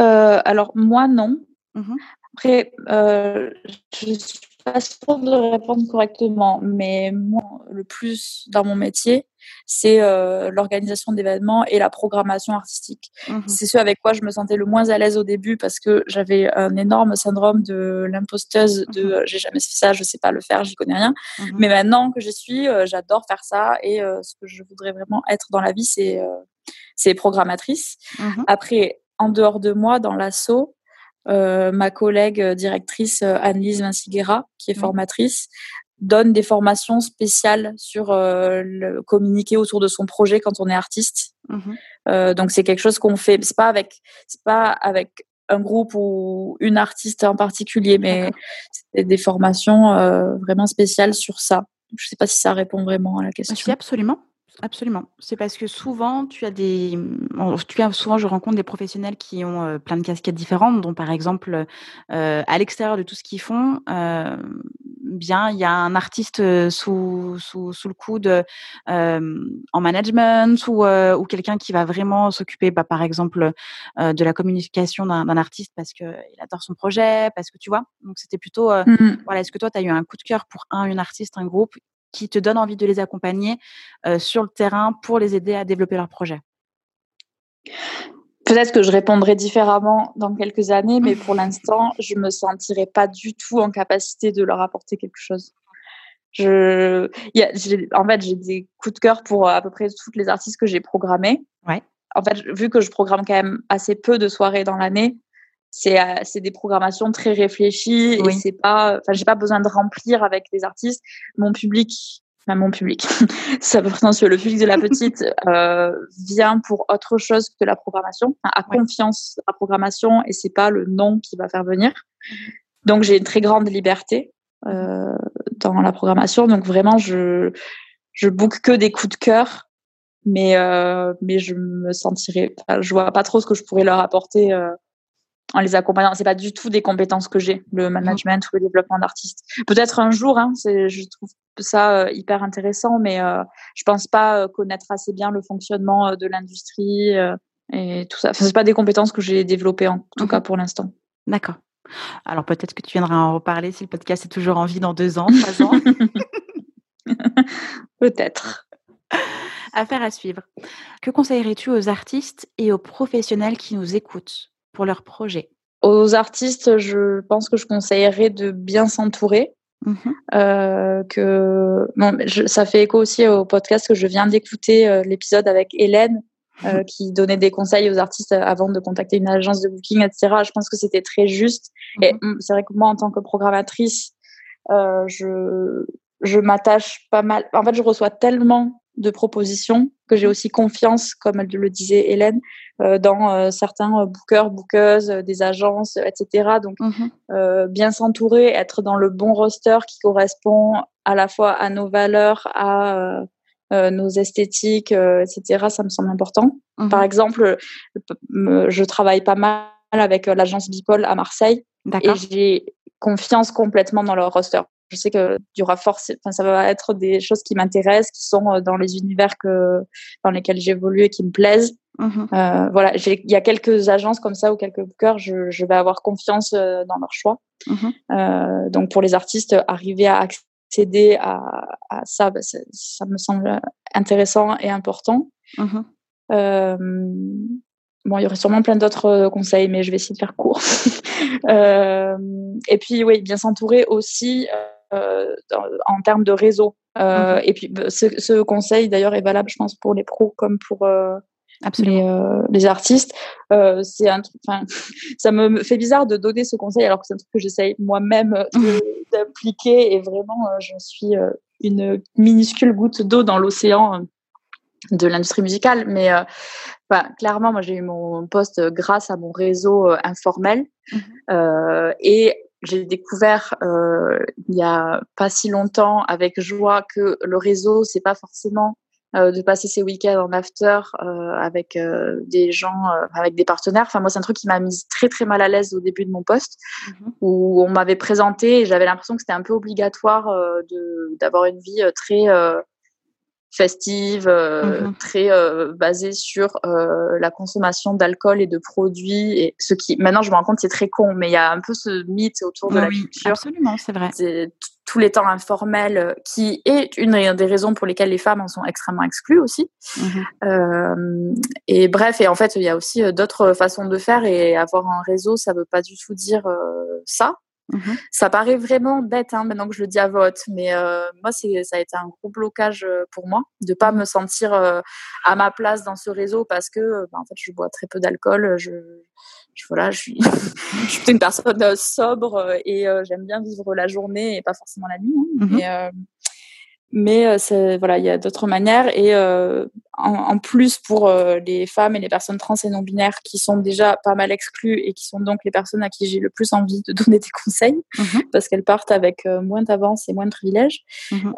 Euh, Alors, moi, non. Mmh Après, euh, je suis sûre de répondre correctement, mais moi, le plus dans mon métier, c'est euh, l'organisation d'événements et la programmation artistique. Mmh c'est ce avec quoi je me sentais le moins à l'aise au début parce que j'avais un énorme syndrome de l'imposteuse de mmh j'ai jamais fait ça, je sais pas le faire, j'y connais rien. Mmh Mais maintenant que j'y suis, euh, j'adore faire ça et euh, ce que je voudrais vraiment être dans la vie, c'est c'est programmatrice. Après, en dehors de moi, dans l'assaut, ma collègue directrice Annelise Vinciguera, qui est formatrice, donne des formations spéciales sur euh, le communiquer autour de son projet quand on est artiste. Mmh euh, donc c'est quelque chose qu'on fait. C'est pas avec, c'est pas avec un groupe ou une artiste en particulier, mais c'est des formations euh, vraiment spéciales sur ça. Je sais pas si ça répond vraiment à la question. Oui, absolument. Absolument. C'est parce que souvent, tu as des. As, souvent, je rencontre des professionnels qui ont plein de casquettes différentes, dont par exemple, à l'extérieur de tout ce qu'ils font, bien, il y a un artiste sous, sous, sous le coude en management ou, ou quelqu'un qui va vraiment s'occuper, bah, par exemple, de la communication d'un artiste parce qu'il adore son projet, parce que tu vois? Donc, c'était plutôt, mmh voilà, est-ce que toi, tu as eu un coup de cœur pour un, une artiste, un groupe qui te donne envie de les accompagner sur le terrain pour les aider à développer leur projet Peut-être que je répondrai différemment dans quelques années, mais pour *laughs* l'instant, je me sentirai pas du tout en capacité de leur apporter quelque chose. Je, y a, en fait, j'ai des coups de cœur pour à peu près toutes les artistes que j'ai programmés. Ouais. En fait, vu que je programme quand même assez peu de soirées dans l'année, c'est euh, c'est des programmations très réfléchies et c'est pas, enfin, j'ai pas besoin de remplir avec des artistes. Mon public mon public, *laughs* ça prétentieux, le public de la petite *laughs* euh, vient pour autre chose que la programmation, a confiance à la programmation et c'est pas le nom qui va faire venir. Mhm. Donc j'ai une très grande liberté euh, dans la programmation, donc vraiment je je book que des coups de cœur, mais euh, mais je me sentirais, je vois pas trop ce que je pourrais leur apporter euh, en les accompagnant. C'est pas du tout des compétences que j'ai, le management ou le développement d'artistes. Peut-être un jour, hein, je trouve ça euh, hyper intéressant, mais euh, je pense pas euh, connaître assez bien le fonctionnement de l'industrie et tout ça. Enfin, c'est pas des compétences que j'ai développées en tout cas pour l'instant. D'accord. Alors peut-être que tu viendras en reparler si le podcast est toujours en vie dans deux ans, trois ans. *laughs* peut-être. Affaire à suivre. Que conseillerais-tu aux artistes et aux professionnels qui nous écoutent? Pour leur projet Aux artistes, je pense que je conseillerais de bien s'entourer. Mmh euh, que ça fait écho aussi au podcast que je viens d'écouter euh, l'épisode avec Hélène euh, qui donnait des conseils aux artistes avant de contacter une agence de booking, etc. Je pense que c'était très juste. Mmh Et mmh, c'est vrai que moi, en tant que programmatrice, je je m'attache pas mal. En fait, je reçois tellement de propositions, que j'ai aussi confiance, comme elle le disait Hélène, euh, dans euh, certains euh, bookers, bookeuses, des agences, etc. Donc, mmh bien s'entourer, être dans le bon roster qui correspond à la fois à nos valeurs, à nos esthétiques, etc. Ça me semble important. Mmh Par exemple, je travaille pas mal avec l'agence Bipol à Marseille et j'ai confiance complètement dans leur roster je sais que y aura forcément, enfin, ça va être des choses qui m'intéressent, qui sont euh, dans les univers que, dans lesquels j'évolue et qui me plaisent. Mmh euh, voilà, il y a quelques agences comme ça ou quelques bookers, je, je vais avoir confiance euh, dans leur choix. Mmh euh, donc pour les artistes, arriver à accéder à, à ça, bah, ça me semble intéressant et important. Mmh euh, bon, il y aurait sûrement plein d'autres conseils, mais je vais essayer de faire court. *laughs* euh, et puis, oui, bien s'entourer aussi euh, en termes de réseau. Euh, mhm. Et puis bah, ce, ce conseil d'ailleurs est valable, je pense, pour les pros comme pour euh, les, les, artistes. c'est un enfin, *laughs* ça me fait bizarre de donner ce conseil alors que c'est un truc que j'essaye moi-même *laughs* d'appliquer et vraiment je suis une minuscule goutte d'eau dans l'océan de l'industrie musicale. Mais bah, clairement, moi j'ai eu mon poste grâce à mon réseau informel mhm. et j'ai découvert euh, il y a pas si longtemps avec joie que le réseau c'est pas forcément euh, de passer ses week-ends en after euh, avec euh, des gens euh, avec des partenaires. Enfin moi c'est un truc qui m'a mise très très mal à l'aise au début de mon poste mmh où on m'avait présenté et j'avais l'impression que c'était un peu obligatoire de d'avoir une vie très festive, euh, mmh très euh, basée sur euh, la consommation d'alcool et de produits. Et ce qui, maintenant, je me rends compte, c'est très con, mais il y a un peu ce mythe autour de la culture. Absolument, c'est vrai. C'est tous les temps informels, qui est une des raisons pour lesquelles les femmes en sont extrêmement exclues aussi. Mmh et bref, et en fait, il y a aussi d'autres façons de faire et avoir un réseau, ça veut pas du tout dire ça. Mmh ça paraît vraiment bête hein, maintenant que je le dis à vote, mais euh, moi, ça a été un gros blocage euh, pour moi de pas me sentir euh, à ma place dans ce réseau parce que, bah, en fait, je bois très peu d'alcool. Je, je voilà, je suis, *laughs* je suis une personne sobre et j'aime bien vivre la journée et pas forcément la nuit. Hein, mmh mais euh, voilà, il y a d'autres manières. Et euh, en, plus, pour euh, les femmes et les personnes trans et non binaires qui sont déjà pas mal exclues et qui sont donc les personnes à qui j'ai le plus envie de *laughs* donner des conseils, mmh parce qu'elles partent avec moins d'avance et moins de privilèges, mmh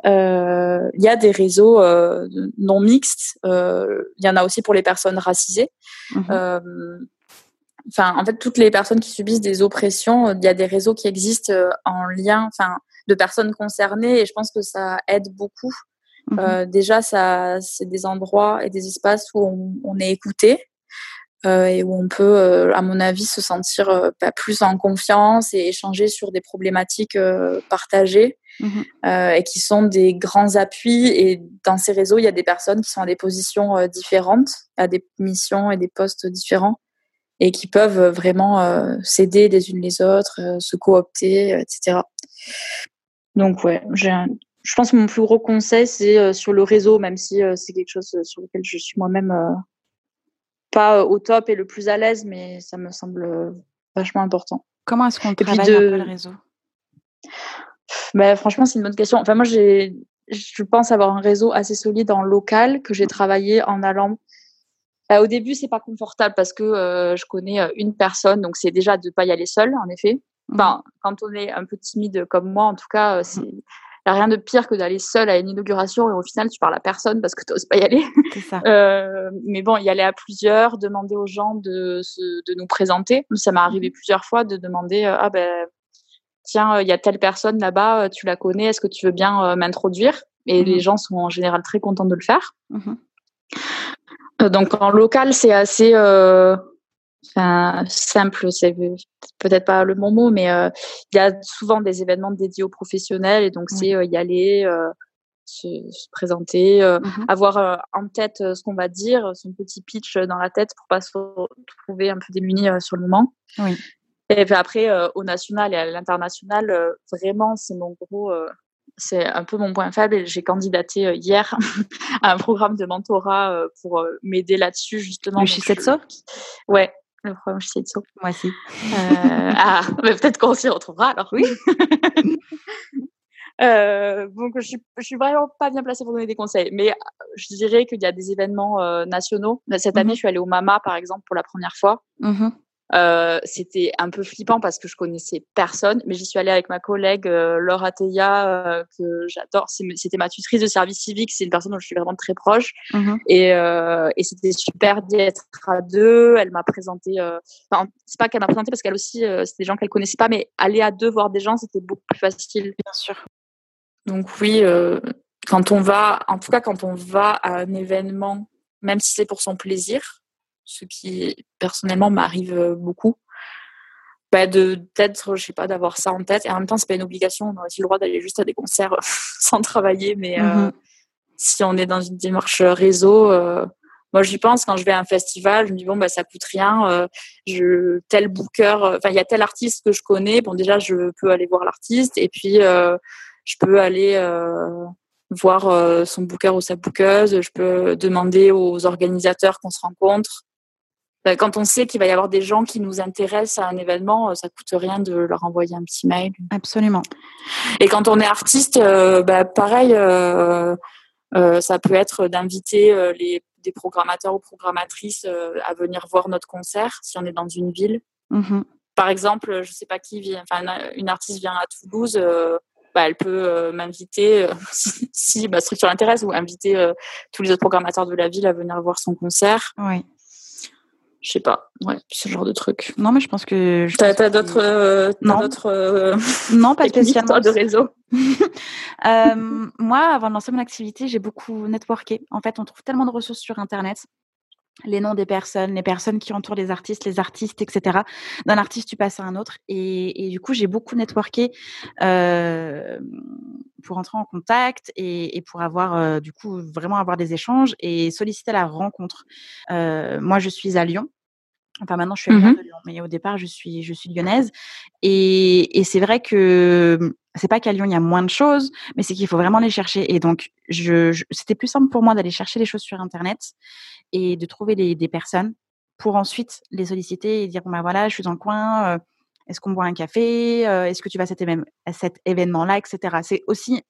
il y a des réseaux non mixtes. Il y en a aussi pour les personnes racisées. Mmh enfin, en fait, toutes les personnes qui subissent des oppressions, il y a des réseaux qui existent en lien, enfin, de personnes concernées et je pense que ça aide beaucoup. Mmh déjà, ça, c'est des endroits et des espaces où on, on est écouté. Euh, et où on peut, euh, à mon avis, se sentir euh, bah, plus en confiance et échanger sur des problématiques partagées mmh et qui sont des grands appuis. Et dans ces réseaux, il y a des personnes qui sont à des positions différentes, à des missions et des postes différents et qui peuvent vraiment s'aider les unes les autres, se coopter, etc. Donc ouais, j'ai je pense que mon plus gros conseil c'est sur le réseau, même si c'est quelque chose sur lequel je suis moi-même pas au top et le plus à l'aise, mais ça me semble vachement important. Comment est-ce qu'on travaille de... un peu le réseau? Bah, Franchement, c'est une bonne question. Enfin, moi, j'ai, je pense avoir un réseau assez solide en local que j'ai travaillé en allant. Bah, au début, c'est pas confortable parce que euh, je connais euh, une personne, donc c'est déjà de pas y aller seul, en effet. Enfin, mmh. quand on est un peu timide comme moi, en tout cas, euh, c'est n'y a rien de pire que d'aller seul à une inauguration et au final, tu parles à personne parce que tu n'oses pas y aller. Ça. *laughs* Euh, mais bon, y aller à plusieurs, demander aux gens de, de nous présenter. Ça m'est arrivé mmh. plusieurs fois de demander euh, Ah ben, tiens, il y a telle personne là-bas, euh, tu la connais, est-ce que tu veux bien m'introduire? Et les mmh. gens sont en général très contents de le faire. Donc en local, c'est assez enfin, simple, c'est peut-être pas le bon mot, mais euh, il y a souvent des événements dédiés aux professionnels et donc c'est euh, y aller, euh, se, se, présenter, mmh avoir en tête ce qu'on va dire, son petit pitch dans la tête pour pas se trouver un peu démuni sur le moment. Oui. Et puis après, au national et à l'international, vraiment, c'est mon gros c'est un peu mon point faible. J'ai candidaté hier *laughs* à un programme de mentorat pour m'aider là-dessus justement. Le Shisetsu Ouais, le programme Shisetsu. Moi aussi. Euh, *laughs* ah, mais peut-être qu'on s'y retrouvera alors. Oui. *laughs* euh, donc je suis, je suis vraiment pas bien placée pour donner des conseils, mais je dirais qu'il y a des événements euh, nationaux. Cette année, mmh je suis allée au Mama par exemple pour la première fois. Mmh euh, c'était un peu flippant parce que je connaissais personne, mais j'y suis allée avec ma collègue euh, Laura Teya, euh, que j'adore. C'était ma tutrice de service civique, c'est une personne dont je suis vraiment très proche. Et, euh, et c'était super d'être à deux. Elle m'a présenté, euh, enfin, c'est pas qu'elle m'a présenté parce qu'elle aussi, c'était des gens qu'elle connaissait pas, mais aller à deux voir des gens, c'était beaucoup plus facile. Bien sûr. Donc oui, quand on va, en tout cas quand on va à un événement, même si c'est pour son plaisir, ce qui personnellement m'arrive euh, beaucoup. Bah de peut-être je sais pas d'avoir ça en tête. Et en même temps c'est pas une obligation. On a aussi le droit d'aller juste à des concerts *laughs* sans travailler. Mais euh, mmh si on est dans une démarche réseau euh, moi j'y pense. Quand je vais à un festival je me dis bon bah ça coûte rien je tel booker enfin il y a tel artiste que je connais. Bon déjà je peux aller voir l'artiste. Et puis je peux aller voir son booker ou sa bookeuse. Je peux demander aux organisateurs qu'on se rencontre quand on sait qu'il va y avoir des gens qui nous intéressent à un événement, euh, ça coûte rien de leur envoyer un petit mail. Absolument. Et quand on est artiste, euh, bah, pareil, euh, ça peut être d'inviter les des programmateurs ou programmatrices à venir voir notre concert si on est dans une ville. Mmh Par exemple, je sais pas qui vient, enfin une artiste vient à Toulouse. Bah, elle peut m'inviter *laughs* si, si ma structure l'intéresse ou inviter tous les autres programmateurs de la ville à venir voir son concert. Oui je sais pas, ouais, ce genre de truc. Non, mais je pense que. T'as as, d'autres. Euh, non, d'autres. Euh, non, pas *laughs* spécialement. de réseau? *laughs* euh, moi, avant de lancer mon activité, j'ai beaucoup networké. En fait, on trouve tellement de ressources sur Internet. Les noms des personnes, les personnes qui entourent les artistes, les artistes, etc. D'un artiste, tu passes à un autre. Et, et du coup, j'ai beaucoup networké euh, pour entrer en contact et, et pour avoir, euh, du coup, vraiment avoir des échanges et solliciter la rencontre. Euh, moi, je suis à Lyon. Enfin, maintenant, je suis à mmh Lyon, mais au départ, je suis, je suis lyonnaise. Et, et c'est vrai que c'est pas qu'à Lyon, il y a moins de choses, mais c'est qu'il faut vraiment les chercher. Et donc, je, c'était plus simple pour moi d'aller chercher les choses sur Internet et de trouver les, des personnes pour ensuite les solliciter et dire, ben voilà, je suis dans le coin, euh, est-ce qu'on boit un café Est-ce que tu vas à cet, événement-là, etc. C'est aussi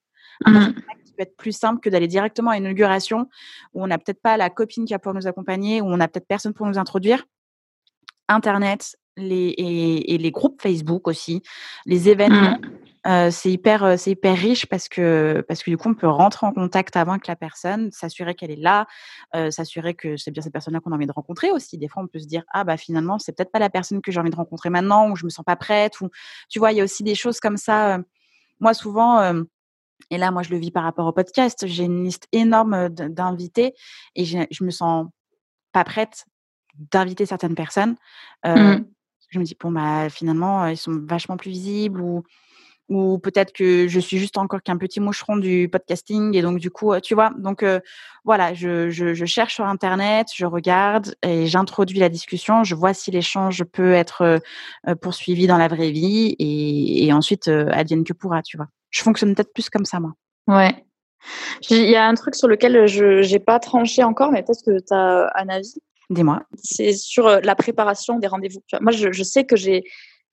un mmh. qui peut être plus simple que d'aller directement à une inauguration où on n'a peut-être pas la copine qui va pouvoir nous accompagner, où on n'a peut-être personne pour nous introduire. Internet les, et, les groupes Facebook aussi, les événements. Mmh. Euh, c'est hyper, c'est hyper riche parce que parce que du coup on peut rentrer en contact avant que la personne, s'assurer qu'elle est là, euh, s'assurer que c'est bien cette personne-là qu'on a envie de rencontrer aussi. Des fois on peut se dire ah bah finalement c'est peut-être pas la personne que j'ai envie de rencontrer maintenant ou je me sens pas prête ou tu vois il y a aussi des choses comme ça moi, souvent, et là, moi, je le vis par rapport au podcast, j'ai une liste énorme d'invités et je me sens pas prête d'inviter certaines personnes. Mmh. Je me dis, bon, bah, finalement, ils sont vachement plus visibles ou ou peut-être que je suis juste encore qu'un petit moucheron du podcasting et donc du coup tu vois donc voilà je, je, je, cherche sur internet je regarde et j'introduis la discussion je vois si l'échange peut être poursuivi dans la vraie vie et, et ensuite advienne que pourra tu vois. Je fonctionne peut-être plus comme ça moi. Ouais. Il y a un truc sur lequel je n'ai pas tranché encore mais peut-être que tu as un avis. Dis-moi. C'est sur la préparation des rendez-vous. Moi je, je sais que j'ai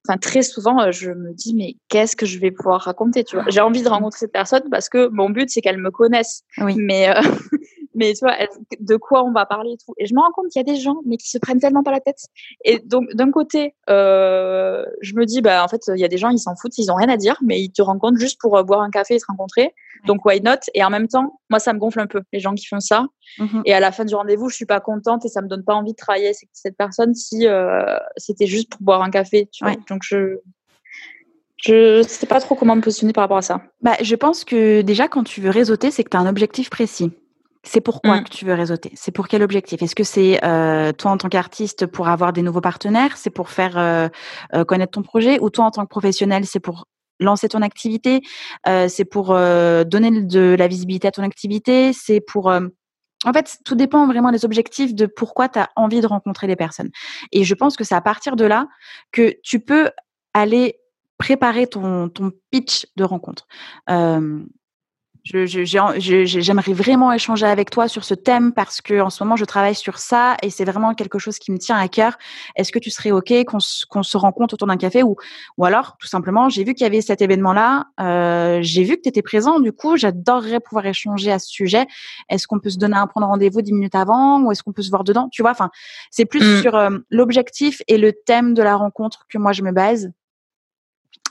enfin très souvent euh, je me dis mais qu'est-ce que je vais pouvoir raconter tu vois? J'ai envie de rencontrer cette personne parce que mon but c'est qu'elle me connaisse oui. mais euh, *laughs* mais tu vois de quoi on va parler et tout. Et je me rends compte qu'il y a des gens mais qui se prennent tellement pas la tête. Et donc d'un côté euh, je me dis bah en fait il y a des gens ils s'en foutent ils ont rien à dire mais ils te rencontrent juste pour euh, boire un café et se rencontrer. Donc why not? Et en même temps moi ça me gonfle un peu les gens qui font ça. Mmh et à la fin du rendez-vous je suis pas contente et ça me donne pas envie de travailler avec cette personne si euh, c'était juste pour boire un café tu vois. Donc je je sais pas trop comment me positionner par rapport à ça. Bah, je pense que déjà, quand tu veux réseauter, c'est que tu as un objectif précis. C'est pourquoi mmh. que tu veux réseauter? C'est pour quel objectif? Est-ce que c'est euh, toi en tant qu'artiste pour avoir des nouveaux partenaires? C'est pour faire euh, euh, connaître ton projet? Ou toi en tant que professionnel, c'est pour lancer ton activité? C'est pour donner de la visibilité à ton activité? C'est pour... En fait, tout dépend vraiment des objectifs de pourquoi tu as envie de rencontrer les personnes. Et je pense que c'est à partir de là que tu peux aller préparer ton, ton pitch de rencontre. Euh, J'aimerais vraiment échanger avec toi sur ce thème parce que en ce moment je travaille sur ça et c'est vraiment quelque chose qui me tient à cœur. Est-ce que tu serais ok qu'on qu'on se rencontre autour d'un café ou ou alors tout simplement j'ai vu qu'il y avait cet événement là, euh, j'ai vu que tu étais présent du coup j'adorerais pouvoir échanger à ce sujet. Est-ce qu'on peut se donner un prendre rendez-vous dix minutes avant ou est-ce qu'on peut se voir dedans? Tu vois, enfin c'est plus mmh. sur euh, l'objectif et le thème de la rencontre que moi je me base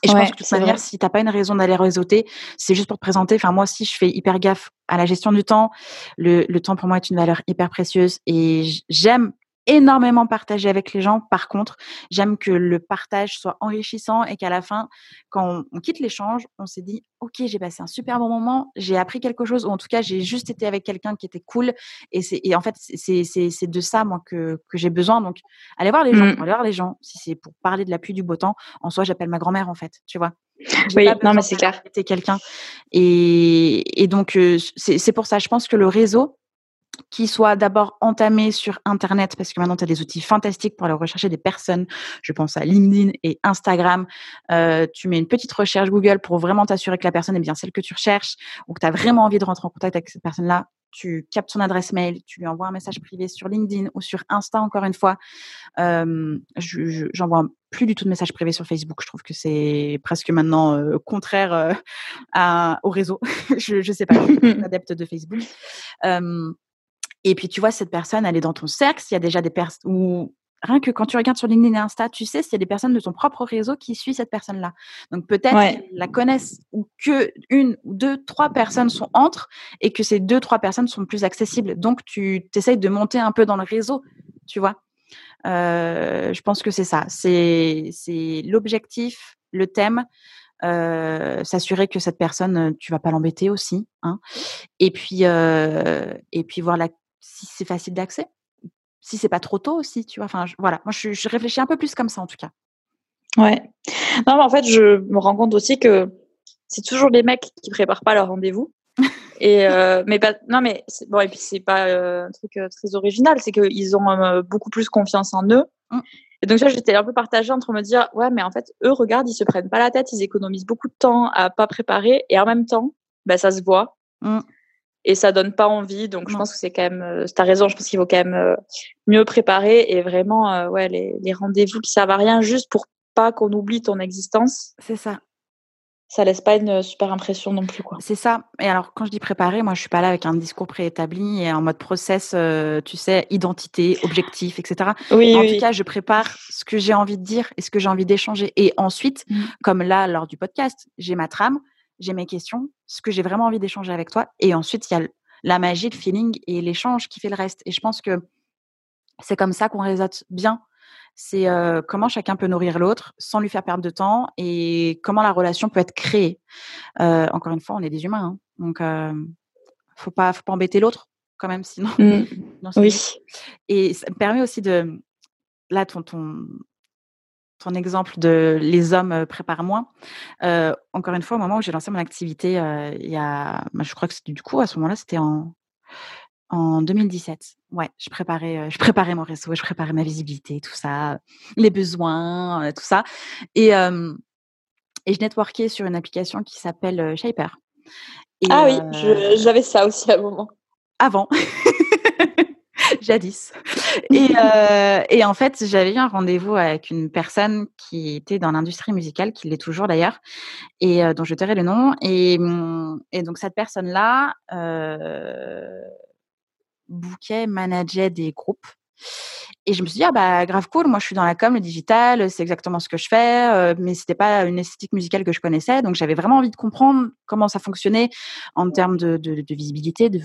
et je pense que de toute manière, si t'as pas une raison d'aller réseauter, c'est juste pour te présenter. Enfin, moi aussi, je fais hyper gaffe à la gestion du temps. Le, le temps pour moi est une valeur hyper précieuse et j'aime énormément partager avec les gens. Par contre, j'aime que le partage soit enrichissant et qu'à la fin, quand on, quitte l'échange, on s'est dit, OK, j'ai passé un super bon moment, j'ai appris quelque chose, ou en tout cas, j'ai juste été avec quelqu'un qui était cool. Et, c'est, et en fait, c'est, de ça, moi, que, que j'ai besoin. Donc, allez voir les gens, mmh. allez voir les gens. Si c'est pour parler de la pluie du beau temps, en soi, j'appelle ma grand-mère, en fait, tu vois. Oui, non, mais c'est clair. quelqu'un. Et, et donc, euh, c'est pour ça, je pense que le réseau, qui soit d'abord entamé sur Internet, parce que maintenant, tu as des outils fantastiques pour aller rechercher des personnes. Je pense à LinkedIn et Instagram. Euh, tu mets une petite recherche Google pour vraiment t'assurer que la personne est bien celle que tu recherches ou que tu as vraiment envie de rentrer en contact avec cette personne-là. Tu captes son adresse mail, tu lui envoies un message privé sur LinkedIn ou sur Insta, encore une fois. Euh, J'envoie je, plus du tout de messages privés sur Facebook. Je trouve que c'est presque maintenant euh, contraire euh, au réseau. *laughs* je ne sais pas, je suis adepte de Facebook. Et puis, tu vois, cette personne, elle est dans ton cercle. S'il y a déjà des personnes, ou rien que quand tu regardes sur LinkedIn et Insta, tu sais s'il y a des personnes de ton propre réseau qui suivent cette personne-là. Donc, peut-être ouais. la connaissent ou que une, deux, trois personnes sont entre et que ces deux, trois personnes sont plus accessibles. Donc, tu essayes de monter un peu dans le réseau, tu vois. Euh, je pense que c'est ça. C'est l'objectif, le thème. Euh, s'assurer que cette personne, tu vas pas l'embêter aussi, hein. Et puis, euh, et puis voir la si c'est facile d'accès, si c'est pas trop tôt aussi, tu vois. Enfin, je, voilà, moi je, je, réfléchis un peu plus comme ça en tout cas. Ouais. Non, mais en fait, je me rends compte aussi que c'est toujours les mecs qui préparent pas leur rendez-vous. *laughs* et euh, mais pas, non, mais bon, et puis c'est pas euh, un truc euh, très original, c'est qu'ils ont beaucoup plus confiance en eux. Mmh. Et donc, j'étais un peu partagée entre me dire, ouais, mais en fait, eux, regarde, ils se prennent pas la tête, ils économisent beaucoup de temps à pas préparer, et en même temps, bah, ça se voit. Mmh et ça donne pas envie. Donc, je pense que c'est quand même, euh, t'as raison, je pense qu'il faut quand même euh, mieux préparer et vraiment, euh, ouais, les, les rendez-vous qui servent à rien juste pour pas qu'on oublie ton existence. C'est ça. Ça laisse pas une super impression non plus, quoi. C'est ça. Et alors, quand je dis préparer, moi, je suis pas là avec un discours préétabli et en mode process, euh, tu sais, identité, objectif, etc. Oui, en oui. tout cas, je prépare ce que j'ai envie de dire et ce que j'ai envie d'échanger. Et ensuite, mmh. comme là, lors du podcast, j'ai ma trame j'ai mes questions, ce que j'ai vraiment envie d'échanger avec toi. Et ensuite, il y a la magie, le feeling et l'échange qui fait le reste. Et je pense que c'est comme ça qu'on réseaute bien. c'est comment chacun peut nourrir l'autre sans lui faire perdre de temps et comment la relation peut être créée. encore une fois, on est des humains, hein, donc faut pas, faut pas embêter l'autre quand même, sinon. Mmh. *laughs* oui. Et ça me permet aussi de, là, ton, ton, ton exemple de les hommes préparent moins. encore une fois, au moment où j'ai lancé mon activité, il y a, bah, je crois que du coup à ce moment-là, c'était en en 2017. Ouais, je préparais, je préparais mon réseau, je préparais ma visibilité, tout ça, les besoins, tout ça. Et, et je networkais sur une application qui s'appelle Shaper. ah oui, j'avais ça aussi à un moment. Avant. *laughs* Jadis. Et, et, en fait, j'avais eu un rendez-vous avec une personne qui était dans l'industrie musicale, qui l'est toujours d'ailleurs, et dont je tairai le nom. Et, mmh, et donc, cette personne-là, bouquet, manageait des groupes. Et je me suis dit, ah bah grave cool, moi je suis dans la com, le digital, c'est exactement ce que je fais, euh, mais c'était pas une esthétique musicale que je connaissais, donc j'avais vraiment envie de comprendre comment ça fonctionnait en termes de, de, visibilité, de,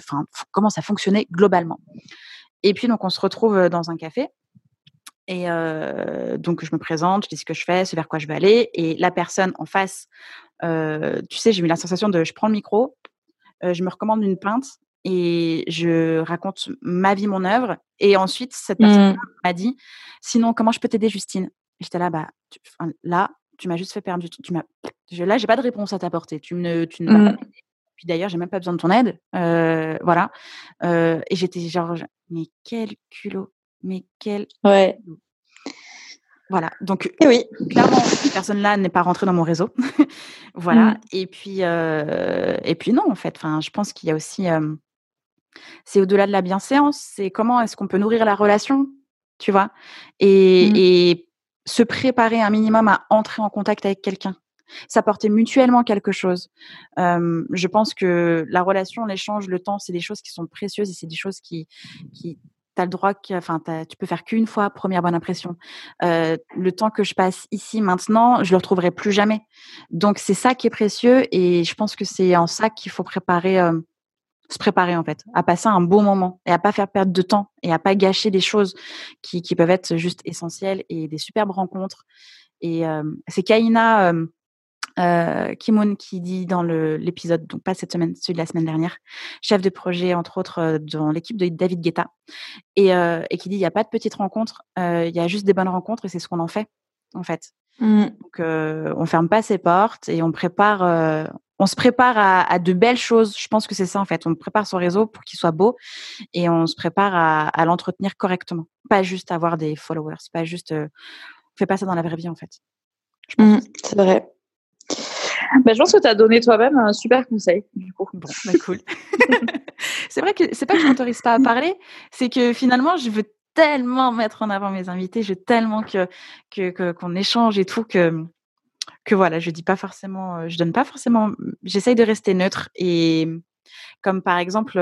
comment ça fonctionnait globalement. Et puis donc on se retrouve dans un café, et euh, donc je me présente, je dis ce que je fais, ce vers quoi je vais aller, et la personne en face, euh, tu sais, j'ai eu la sensation de, je prends le micro, euh, je me recommande une pinte, et je raconte ma vie, mon œuvre. Et ensuite, cette personne mmh. m'a dit, sinon, comment je peux t'aider, Justine? J'étais là, bah, là, tu m'as juste fait perdre du temps. Là, j'ai pas de réponse à t'apporter. Tu ne, tu ne mmh. Puis d'ailleurs, j'ai même pas besoin de ton aide. Euh, voilà. Euh, et j'étais genre, mais quel culot, mais quel. Ouais. Voilà. Donc, et oui. clairement, cette personne-là n'est pas rentrée dans mon réseau. *laughs* voilà. Mmh. Et puis, euh, et puis non, en fait. Enfin, je pense qu'il y a aussi c'est au-delà de la bienséance, c'est comment est-ce qu'on peut nourrir la relation, tu vois, et, mmh. et, se préparer un minimum à entrer en contact avec quelqu'un. S'apporter mutuellement quelque chose. Je pense que la relation, l'échange, le temps, c'est des choses qui sont précieuses et c'est des choses qui, qui as le droit, enfin, tu peux faire qu'une fois, première bonne impression. Euh, le temps que je passe ici maintenant, je le retrouverai plus jamais. Donc c'est ça qui est précieux et je pense que c'est en ça qu'il faut préparer euh, se préparer en fait, à passer un bon moment et à pas faire perdre de temps et à pas gâcher des choses qui, peuvent être juste essentielles et des superbes rencontres. Et euh, c'est Kaina euh, Kimoun qui dit dans l'épisode, donc pas cette semaine, celui de la semaine dernière, chef de projet entre autres euh, dans l'équipe de David Guetta, et, euh, et qui dit il n'y a pas de petites rencontres, euh, il y a juste des bonnes rencontres et c'est ce qu'on en fait en fait. Mmh. Donc on ferme pas ses portes et on prépare on se prépare à, de belles choses. Je pense que c'est ça en fait. On prépare son réseau pour qu'il soit beau et on se prépare à, l'entretenir correctement. Pas juste avoir des followers, pas juste. On fait pas ça dans la vraie vie en fait. Mmh, c'est vrai. Bah, je pense que tu as donné toi-même un super conseil. Du coup. Bon, bah, cool. *laughs* c'est vrai que c'est pas que je m'autorise pas à parler, c'est que finalement je veux tellement mettre en avant mes invités, je veux tellement que que qu'on échange et tout que que voilà, je dis pas forcément, je donne pas forcément, j'essaye de rester neutre et comme par exemple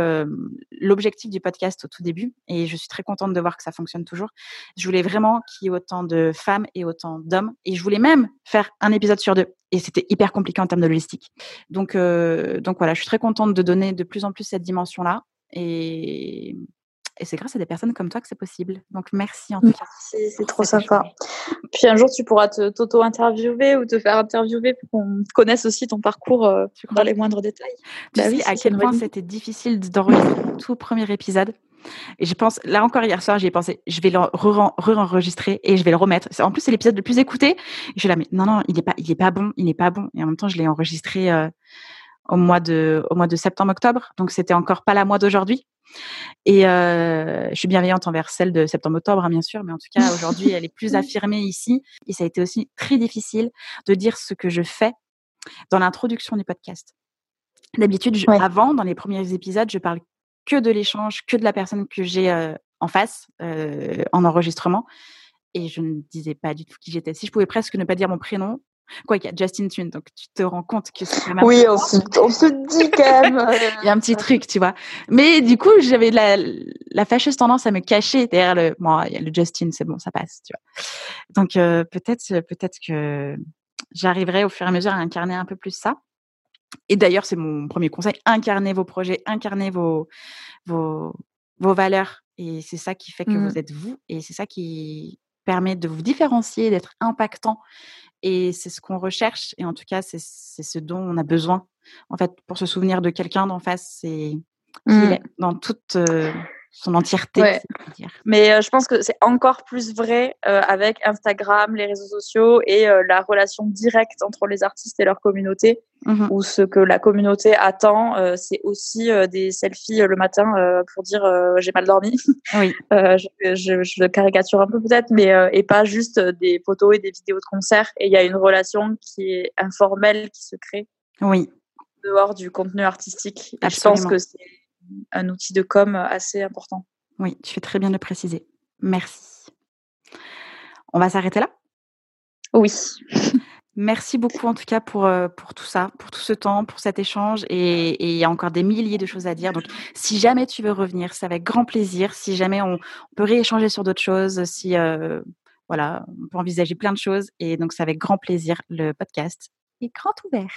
l'objectif du podcast au tout début, et je suis très contente de voir que ça fonctionne toujours. Je voulais vraiment qu'il y ait autant de femmes et autant d'hommes, et je voulais même faire un épisode sur deux, et c'était hyper compliqué en termes de logistique. Donc, donc voilà, je suis très contente de donner de plus en plus cette dimension-là, et et c'est grâce à des personnes comme toi que c'est possible. Donc merci en tout cas. C'est trop sympa. Puis un jour, tu pourras t'auto-interviewer ou te faire interviewer pour qu'on connaisse aussi ton parcours euh, dans les moindres détails. Tu bah sais à quel point c'était difficile d'enregistrer le tout premier épisode. Et je pense, là encore hier soir, j'ai pensé, je vais le re-enregistrer et je vais le remettre. En plus, c'est l'épisode le plus écouté. je suis là, mais non, non, il n'est pas, il est pas bon, il n'est pas bon. Et en même temps, je l'ai enregistré euh, au mois de, au mois de septembre-octobre. Donc, c'était encore pas la mois d'aujourd'hui. Et euh, je suis bienveillante envers celle de septembre-octobre, hein, bien sûr, mais en tout cas, *laughs* aujourd'hui, elle est plus affirmée ici. Et ça a été aussi très difficile de dire ce que je fais dans l'introduction du podcast. D'habitude, avant, dans les premiers épisodes, je parle que de l'échange, que de la personne que j'ai euh, en face, euh, en enregistrement. Et je ne disais pas du tout qui j'étais. Si je pouvais presque ne pas dire mon prénom, Quoi qu'il y a Justin Tune, donc tu te rends compte que c'est quand même. Oui, on se, on se, dit quand même. Euh, *laughs* il y a un petit truc, tu vois. Mais du coup, j'avais la, la fâcheuse tendance à me cacher derrière le. Moi, il y a le Justin, c'est bon, ça passe, tu vois. Donc euh, peut-être, peut-être que j'arriverai au fur et à mesure à incarner un peu plus ça. Et d'ailleurs, c'est mon premier conseil incarnez vos projets, incarnez vos vos, vos valeurs. Et c'est ça qui fait que vous mmh. êtes vous. Et c'est ça qui permet de vous différencier, d'être impactant. Et c'est ce qu'on recherche. Et en tout cas, c'est ce dont on a besoin. En fait, pour se souvenir de quelqu'un d'en face, c'est mmh. dans toute son entièreté. Mais euh, je pense que c'est encore plus vrai euh, avec Instagram, les réseaux sociaux et euh, la relation directe entre les artistes et leur communauté, mmh où ce que la communauté attend, c'est aussi des selfies le matin pour dire j'ai mal dormi. *laughs* Oui. je, je, caricature un peu peut-être, mais et pas juste des photos et des vidéos de concert. Et il y a une relation qui est informelle qui se crée. Oui. Dehors du contenu artistique. Et je pense que c'est un outil de com assez important. Oui, tu fais très bien de le préciser. Merci. On va s'arrêter là? Oui. *laughs* Merci beaucoup en tout cas pour, euh, pour tout ça, pour tout ce temps, pour cet échange. Et il y a encore des milliers de choses à dire. Donc si jamais tu veux revenir, c'est avec grand plaisir. Si jamais on, peut rééchanger sur d'autres choses, si euh, voilà, on peut envisager plein de choses. Et donc c'est avec grand plaisir le podcast est grand ouvert.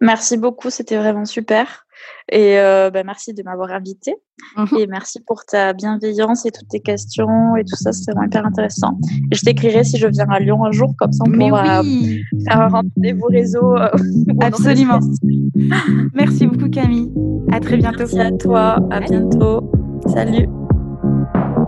merci beaucoup, c'était vraiment super. Et euh, bah, merci de m'avoir invité. Mhm. Et merci pour ta bienveillance et toutes tes questions et tout ça, c'était vraiment hyper intéressant. Et je t'écrirai si je viens à Lyon un jour, comme ça on pourra faire un rendez-vous réseau. Euh, *laughs* Absolument. merci beaucoup Camille. À très bientôt. Merci à toi. À bientôt. Salut.